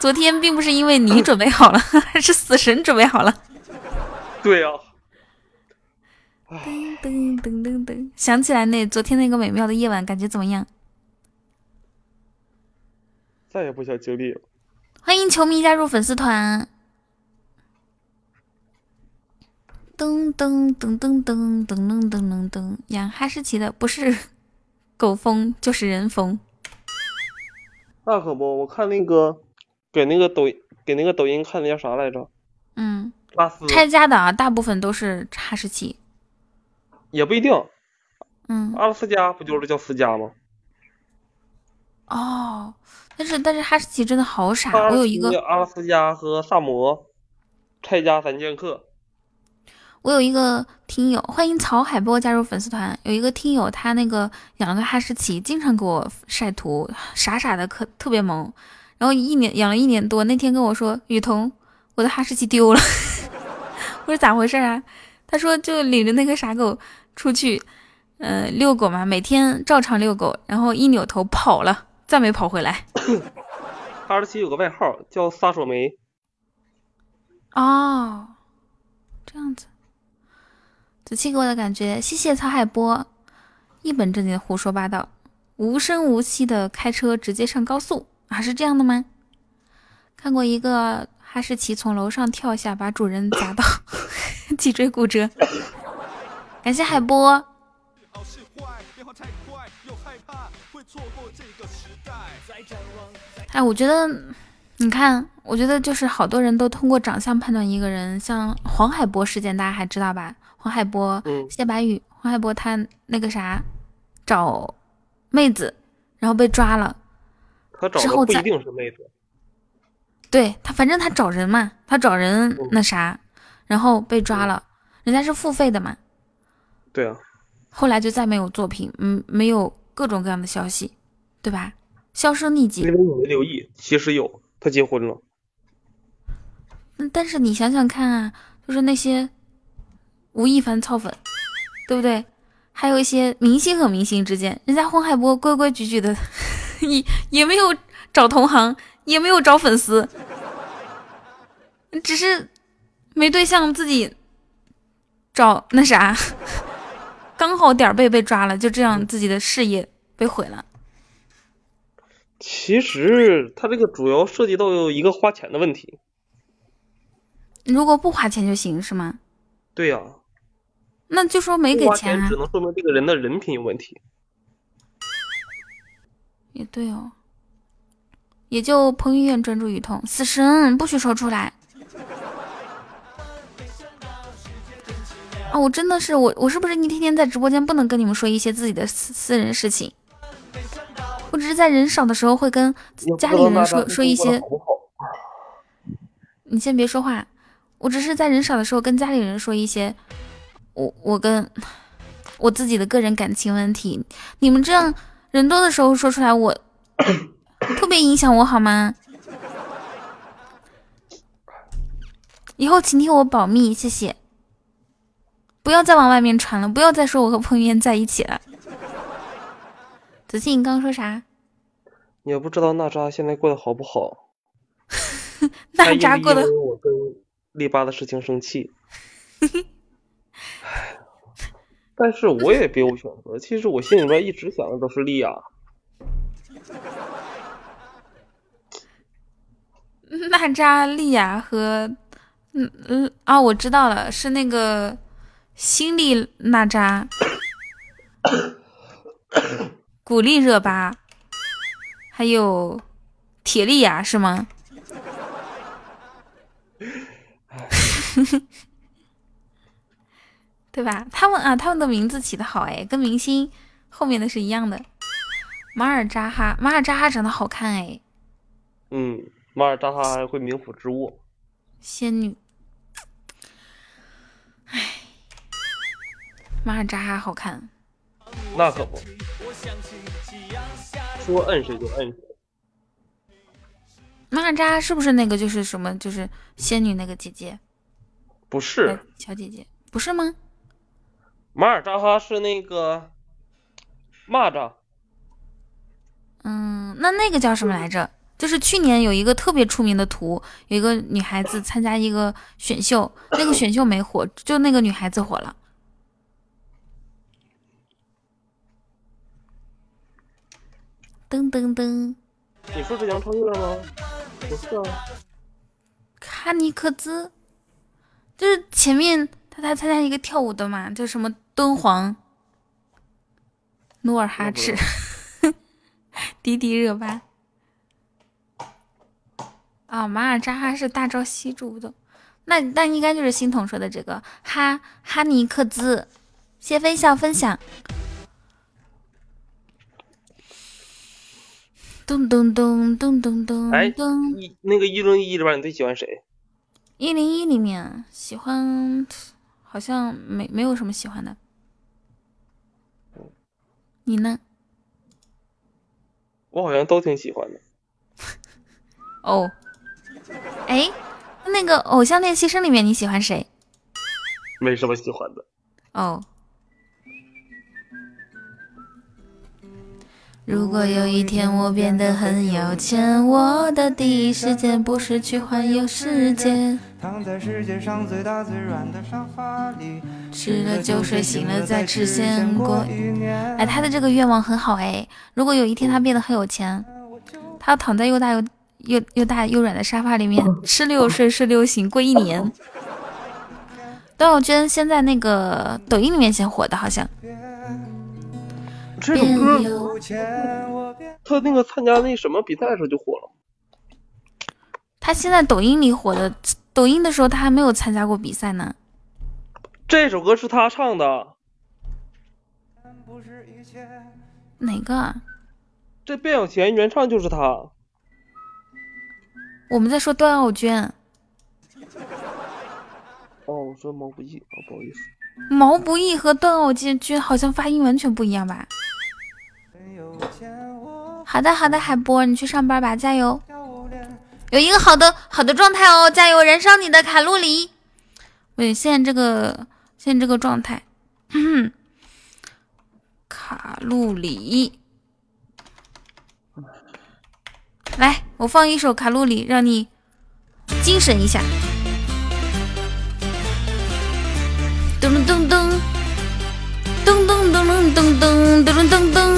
昨天并不是因为你准备好了，是死神准备好了。对呀。噔噔噔噔噔，想起来那昨天那个美妙的夜晚，感觉怎么样？再也不想经历了。欢迎球迷加入粉丝团。噔噔噔噔噔噔噔噔噔噔，养哈士奇的不是狗疯就是人疯。那可不，我看那个给那个抖给那个抖音看的叫啥来着？嗯，拉丝拆家的啊，大部分都是哈士奇。也不一定。嗯，阿拉斯加不就是叫斯加吗？哦，但是但是哈士奇真的好傻，我有一个阿拉斯加和萨摩拆家三剑客。我有一个听友，欢迎曹海波加入粉丝团。有一个听友，他那个养了个哈士奇，经常给我晒图，傻傻的，可特别萌。然后一年养了一年多，那天跟我说：“雨桐，我的哈士奇丢了。”我说：“咋回事啊？”他说：“就领着那个傻狗出去，嗯，遛狗嘛，每天照常遛狗，然后一扭头跑了，再没跑回来。”哈士奇有个外号叫撒手梅。哦，这样子。子期给我的感觉，谢谢曹海波，一本正经的胡说八道，无声无息的开车直接上高速，啊，是这样的吗？看过一个哈士奇从楼上跳下，把主人砸到 脊椎骨折。感谢海波。哎，我觉得，你看，我觉得就是好多人都通过长相判断一个人，像黄海波事件，大家还知道吧？黄海波、谢白宇，黄海波他那个啥，找妹子，然后被抓了。他找的不一定是妹子。对他，反正他找人嘛，他找人那啥，然后被抓了。人家是付费的嘛，对啊。后来就再没有作品，嗯，没有各种各样的消息，对吧？销声匿迹。因为你没留意，其实有，他结婚了。嗯，但是你想想看啊，就是那些吴亦凡操粉，对不对？还有一些明星和明星之间，人家黄海波规规矩矩的，也也没有找同行，也没有找粉丝，只是没对象，自己找那啥。刚好点儿背被抓了，就这样自己的事业被毁了。其实他这个主要涉及到一个花钱的问题。如果不花钱就行是吗？对呀。那就说没给钱啊。只能说明这个人的人品有问题。也对哦。也就彭于晏专注于痛，死神不许说出来。啊，我真的是我，我是不是一天天在直播间不能跟你们说一些自己的私私人事情？我只是在人少的时候会跟家里人说说一些。你先别说话，我只是在人少的时候跟家里人说一些，我我跟我自己的个人感情问题。你们这样人多的时候说出来，我 特别影响我好吗？以后请替我保密，谢谢。不要再往外面传了，不要再说我和彭于晏在一起了。子欣，你刚刚说啥？你也不知道娜扎现在过得好不好？娜扎过得……我跟丽巴的事情生气。但是我也别无选择。其实我心里面一直想的都是莉亚。娜扎、莉亚和……嗯嗯啊，我知道了，是那个。新力娜扎，古力热巴，还有铁力呀，是吗？对吧？他们啊，他们的名字起的好哎，跟明星后面的是一样的。马尔扎哈，马尔扎哈长得好看哎。嗯，马尔扎哈还会冥府之物。仙女。唉。马尔扎哈好看，那可不，说摁谁就摁谁。马尔扎是不是那个就是什么就是仙女那个姐姐？不是，小姐姐不是吗？马尔扎哈是那个蚂蚱。嗯，那那个叫什么来着？就是去年有一个特别出名的图，有一个女孩子参加一个选秀，那个选秀没火，就那个女孩子火了。噔噔噔！你说是杨超越吗？不是啊，卡尼克兹，就是前面他他参加一个跳舞的嘛，叫什么敦煌，努尔哈赤，迪迪热巴。啊，马尔扎哈是大昭西住的，那那应该就是心彤说的这个哈哈尼克兹，谢飞笑分享。咚咚咚咚咚咚！哎，一那个一零一里边，你最喜欢谁？一零一里面喜欢，好像没没有什么喜欢的。你呢？我好像都挺喜欢的。哦，哎，那个《偶像练习生》里面你喜欢谁？没什么喜欢的。哦。如果有一天我变得很有钱，我的第一时间不是去环游世界，躺在世界上最大最软的沙发里，吃了就睡，醒了再吃，先过一年。哎，他的这个愿望很好哎。如果有一天他变得很有钱，他要躺在又大又又又大又软的沙发里面，吃了又睡，睡了又醒，过一年。段奥娟先在那个抖音里面先火的，好像。这首歌，他那个参加那什么比赛的时候就火了。他现在抖音里火的，抖音的时候他还没有参加过比赛呢。这首歌是他唱的。哪个？这变有钱原唱就是他。我们在说段奥娟。哦，我说毛不易啊，不好意思。毛不易和段奥娟好像发音完全不一样吧？好的好的，海波，你去上班吧，加油！有一个好的好的状态哦，加油，燃烧你的卡路里。喂，现在这个现在这个状态，卡路里。来，我放一首卡路里，让你精神一下。噔噔噔噔噔噔噔噔噔噔噔噔。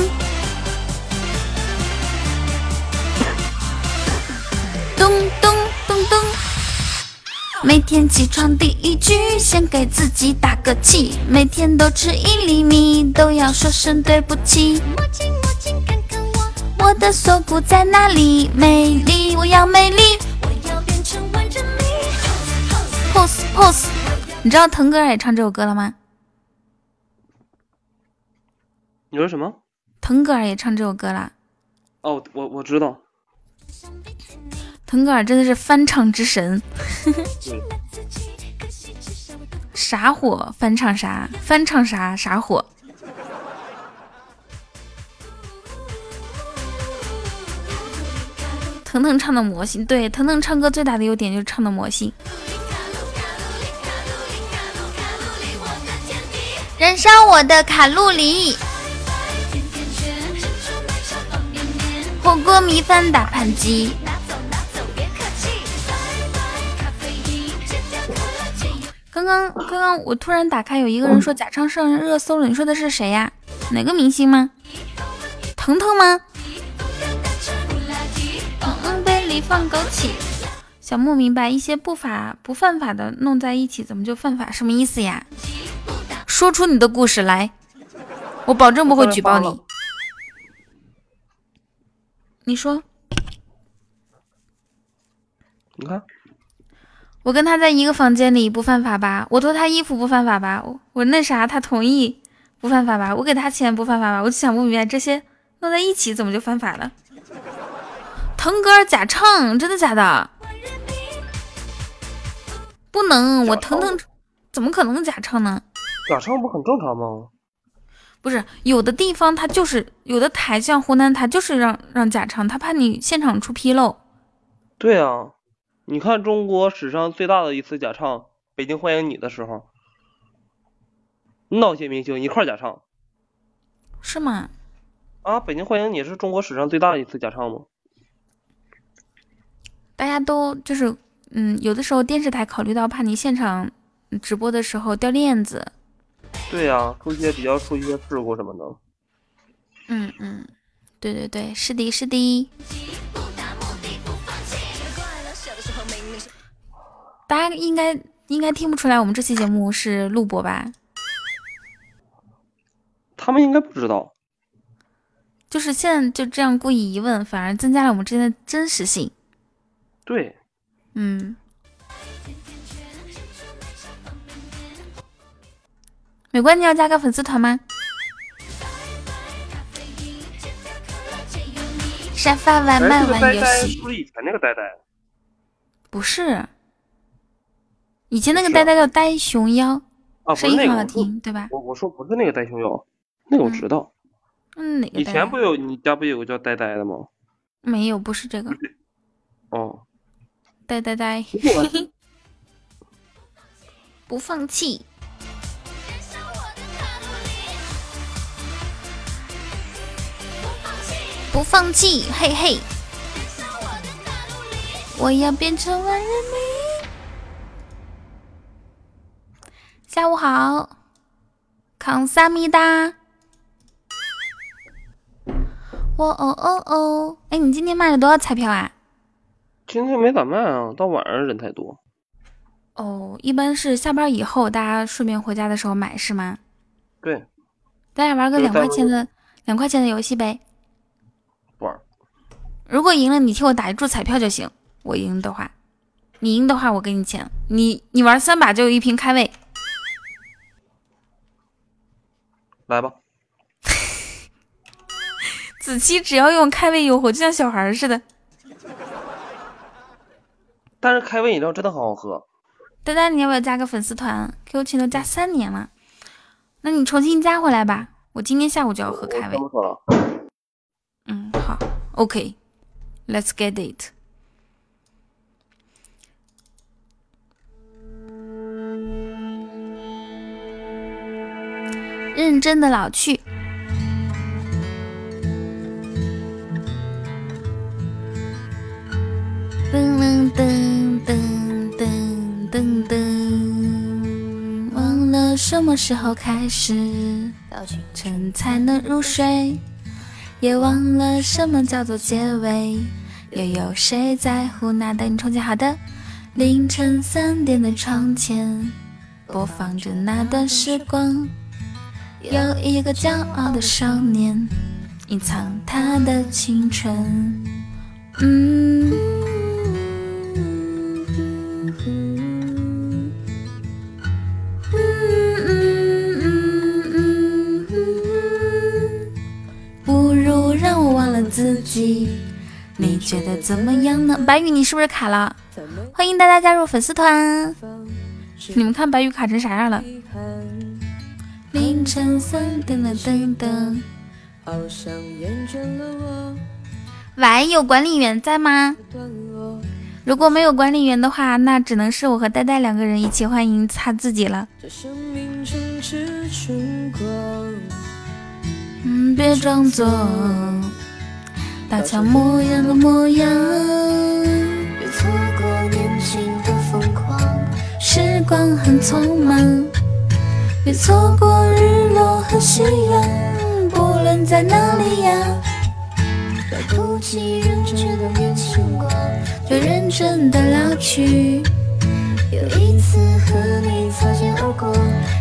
咚咚咚咚，每天起床第一句，先给自己打个气。每天都吃一粒米，都要说声对不起。摸清摸清看看我，我的锁骨在哪里？美丽，我要美丽，我要变成万人迷。pose pose，你知道腾格尔也唱这首歌了吗？你说什么？腾格尔也唱这首歌了？哦，我我知道。腾格尔真的是翻唱之神，啥火翻唱啥，翻唱啥啥火。腾腾唱的魔性，对，腾腾唱歌最大的优点就是唱的魔性。燃烧我的卡路里，火锅米饭大盘鸡。刚刚刚刚我突然打开，有一个人说假唱上热搜了，你说的是谁呀？哪个明星吗？腾腾吗？杯里放枸杞。小木明白，一些不法不犯法的弄在一起，怎么就犯法？什么意思呀？说出你的故事来，我保证不会举报你。你说，你看。我跟他在一个房间里不犯法吧？我脱他衣服不犯法吧？我那啥他同意不犯法吧？我给他钱不犯法吧？我就想不明白这些弄在一起怎么就犯法了？腾格尔假唱，真的假的？不能，我腾腾怎么可能假唱呢？假唱不很正常吗？不是，有的地方他就是有的台，像湖南台就是让让假唱，他怕你现场出纰漏。对啊。你看，中国史上最大的一次假唱《北京欢迎你》的时候，那些明星一块假唱，是吗？啊，《北京欢迎你》是中国史上最大的一次假唱吗？大家都就是，嗯，有的时候电视台考虑到怕你现场直播的时候掉链子。对呀，出一些比较出一些事故什么的。嗯嗯，对对对，是的，是的。大家应该应该听不出来，我们这期节目是录播吧？他们应该不知道。就是现在就这样故意一问，反而增加了我们之间的真实性。对。嗯。美观，你要加个粉丝团吗？沙发外卖玩游戏。不是以前那个呆呆。不是。以前那个呆呆叫呆熊妖，声音很好听，对吧？我我说不是那个呆熊妖，那个我知道。嗯，哪个？以前不有你家不有个叫呆呆的吗？没有，不是这个。哦。呆呆呆。不放弃。不放弃，嘿嘿。我要变成万人迷。下午好，康萨米达。我哦哦哦，哎，你今天卖了多少彩票啊？今天没咋卖啊，到晚上人太多。哦，一般是下班以后，大家顺便回家的时候买是吗？对。咱俩玩个两块钱的两块钱的游戏呗。玩。如果赢了，你替我打一注彩票就行。我赢的话，你赢的话，我给你钱。你你玩三把就有一瓶开胃。来吧，子期只要用开胃诱惑，就像小孩似的。但是开胃饮料真的好好喝。丹丹，你要不要加个粉丝团？QQ 群都加三年了。那你重新加回来吧，我今天下午就要喝开胃。嗯，好，OK，Let's get it。认真的老去。噔噔噔噔噔噔，忘了什么时候开始到清晨才能入睡，也忘了什么叫做结尾。又有谁在乎那等你重建好的凌晨三点的窗前，播放着那段时光。有一个骄傲的少年，隐藏他的青春。嗯。不如让我忘了自己，你觉得怎么样呢？白宇，你是不是卡了？欢迎大家加入粉丝团。你们看白宇卡成啥样了？凌晨三点的灯灯，好像厌倦了我。喂，有管理员在吗？如果没有管理员的话，那只能是我和呆呆两个人一起欢迎他自己了。嗯，别装作大乔模样的模样，别错过年轻的疯狂，时光很匆忙。别错过日落和夕阳，不论在哪里呀。来不及认真的年轻过，就认真的老去。有一次和你擦肩而过，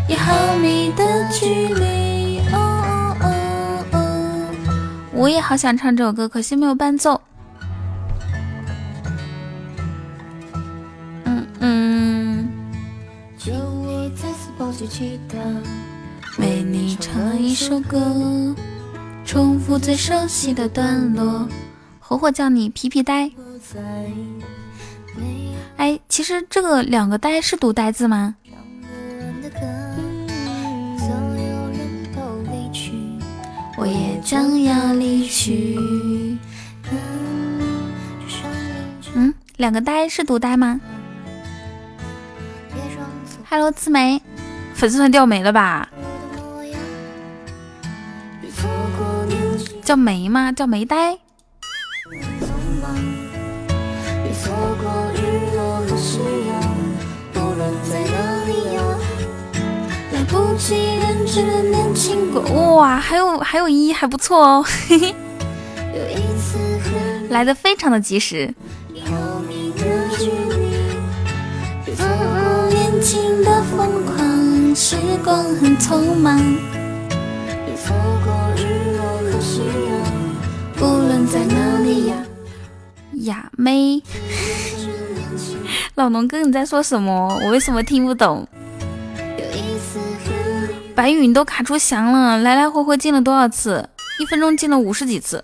一毫米的距离。哦哦哦哦，我也好想唱这首歌，可惜没有伴奏。嗯嗯为你唱一首歌，重复最熟悉的段落。火火叫你皮皮呆。哎，其实这个两个呆是读呆字吗？我也将要离去。嗯，两个呆是读呆吗？Hello，刺梅。粉丝团掉没了吧？叫梅吗？叫梅呆。哇，还有还有一还不错哦，嘿嘿，来的非常的及时。时光很匆忙，不论在哪里呀。雅妹，老农哥你在说什么？我为什么听不懂？白云都卡出翔了，来来回回进了多少次？一分钟进了五十几次。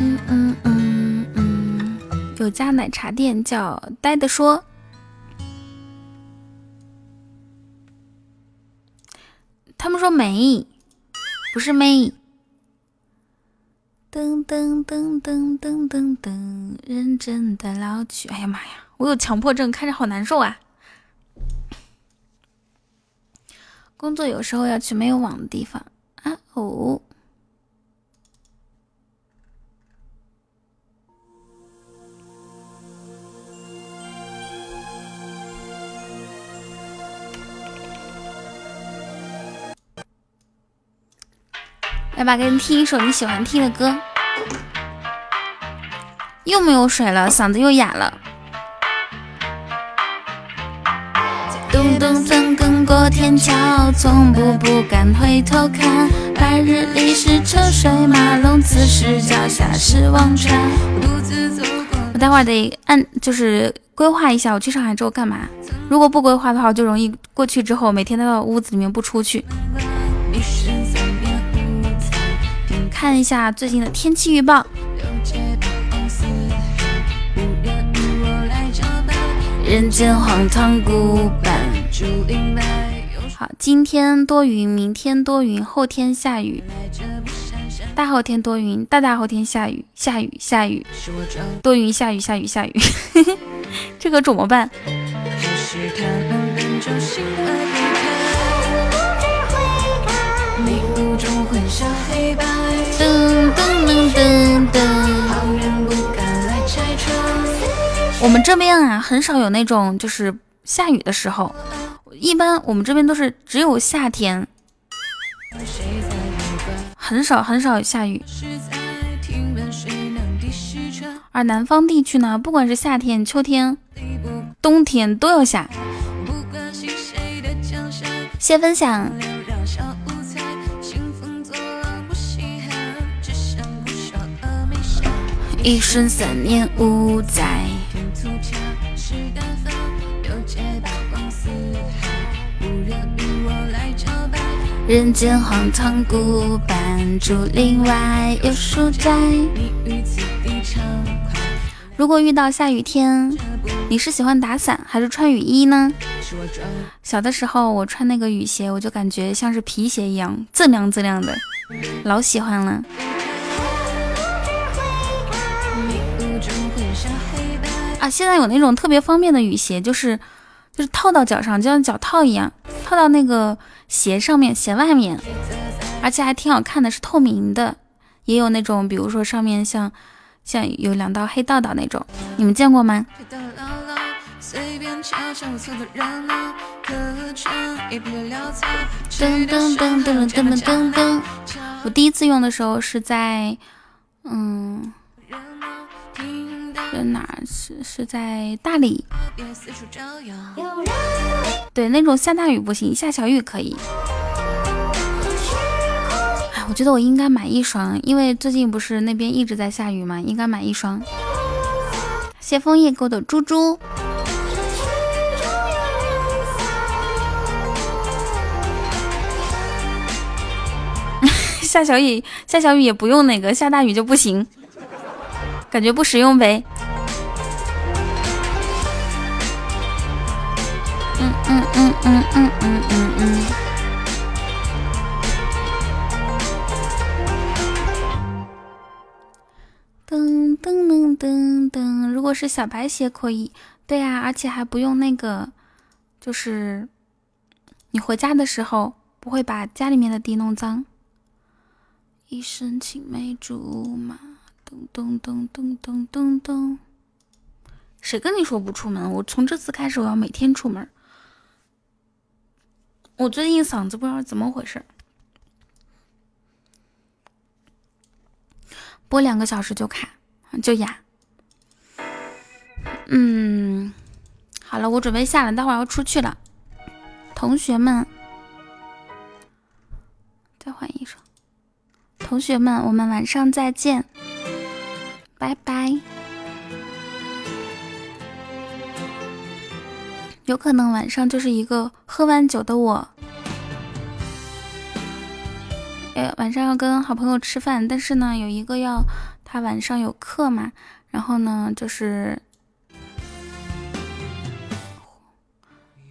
嗯嗯嗯。有家奶茶店叫呆的说，他们说没，不是妹。噔噔噔噔噔噔噔，认真的老去。哎呀妈呀，我有强迫症，看着好难受啊。工作有时候要去没有网的地方啊哦。来吧，给你听一首你喜欢听的歌。又没有水了，嗓子又哑了。咚咚钻更过天桥，从不不敢回头看。白日里是车水马龙，此时脚下是忘川。我待会儿得按，就是规划一下，我去上海之后干嘛。如果不规划的话，就容易过去之后每天都到屋子里面不出去。看一下最近的天气预报。人间荒唐古板。好，今天多云，明天多云，后天下雨，大后天多云，大大后天下雨，下雨下雨，多云下雨下雨下雨，这可怎么办？噔我们这边啊，很少有那种就是下雨的时候，一般我们这边都是只有夏天，很少很少下雨。而南方地区呢，不管是夏天、秋天、冬天都要下。谢分享。一生三年五载。人间荒唐古板，竹林外有书斋。如果遇到下雨天，你是喜欢打伞还是穿雨衣呢？小的时候我穿那个雨鞋，我就感觉像是皮鞋一样，锃亮锃亮的，老喜欢了。啊，现在有那种特别方便的雨鞋，就是就是套到脚上，就像脚套一样，套到那个。鞋上面，鞋外面，而且还挺好看的，是透明的。也有那种，比如说上面像像有两道黑道道那种，你们见过吗？噔噔噔噔噔噔噔噔。我第一次用的时候是在，嗯。在哪是是在大理？对，那种下大雨不行，下小雨可以。哎，我觉得我应该买一双，因为最近不是那边一直在下雨嘛，应该买一双。谢枫叶给的猪猪。下小雨，下小雨也不用那个，下大雨就不行。感觉不实用呗。嗯嗯嗯嗯嗯嗯。噔噔噔噔噔，如果是小白鞋可以，对呀，而且还不用那个，就是你回家的时候不会把家里面的地弄脏。一身青梅竹马，咚咚咚咚咚咚咚，谁跟你说不出门，我从这次开始我要每天出门。我最近嗓子不知道怎么回事，播两个小时就卡，就哑。嗯，好了，我准备下了，待会儿要出去了。同学们，再换一首。同学们，我们晚上再见。拜拜。有可能晚上就是一个喝完酒的我，哎，晚上要跟好朋友吃饭，但是呢，有一个要他晚上有课嘛，然后呢，就是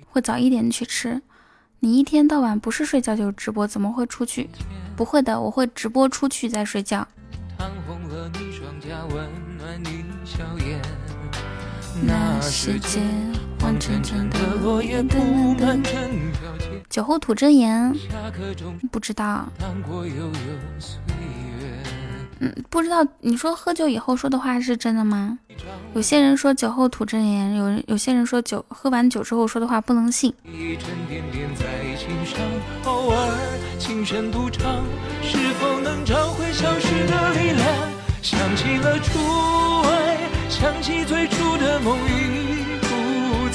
会早一点去吃。你一天到晚不是睡觉就是直播，怎么会出去？不会的，我会直播出去再睡觉。那世界黄澄澄的落叶铺满整条街。酒后吐真言，不知道。嗯，不知道。你说喝酒以后说的话是真的吗？有些人说酒后吐真言，有有些人说酒喝完酒之后说的话不能信。偶尔轻声独唱，是否能找回消失的力量？想起了初爱，想起最初的梦已不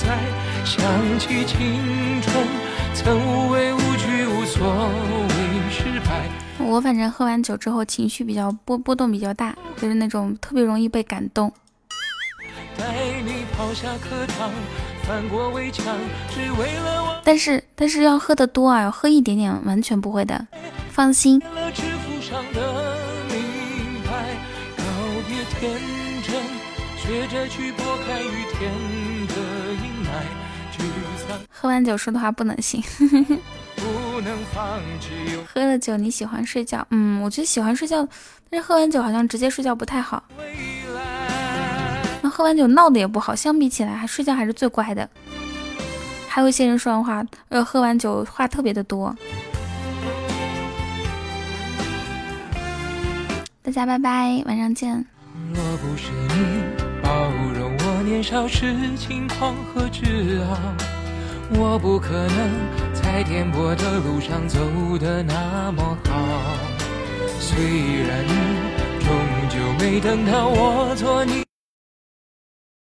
在，想起青春曾无畏无惧无所谓失败。我反正喝完酒之后情绪比较波波动比较大，就是那种特别容易被感动。但是但是要喝的多啊，要喝一点点完全不会的，放心。天真，学着去拨开雨天喝完酒说的话不能信。喝了酒你喜欢睡觉？嗯，我觉得喜欢睡觉，但是喝完酒好像直接睡觉不太好。那喝完酒闹的也不好，相比起来，还睡觉还是最乖的。还有一些人说完话，呃，喝完酒话特别的多。大家拜拜，晚上见。若不是你包容我年少时轻狂和自傲，我不可能在颠簸的路上走得那么好。虽然你终究没等到我做你。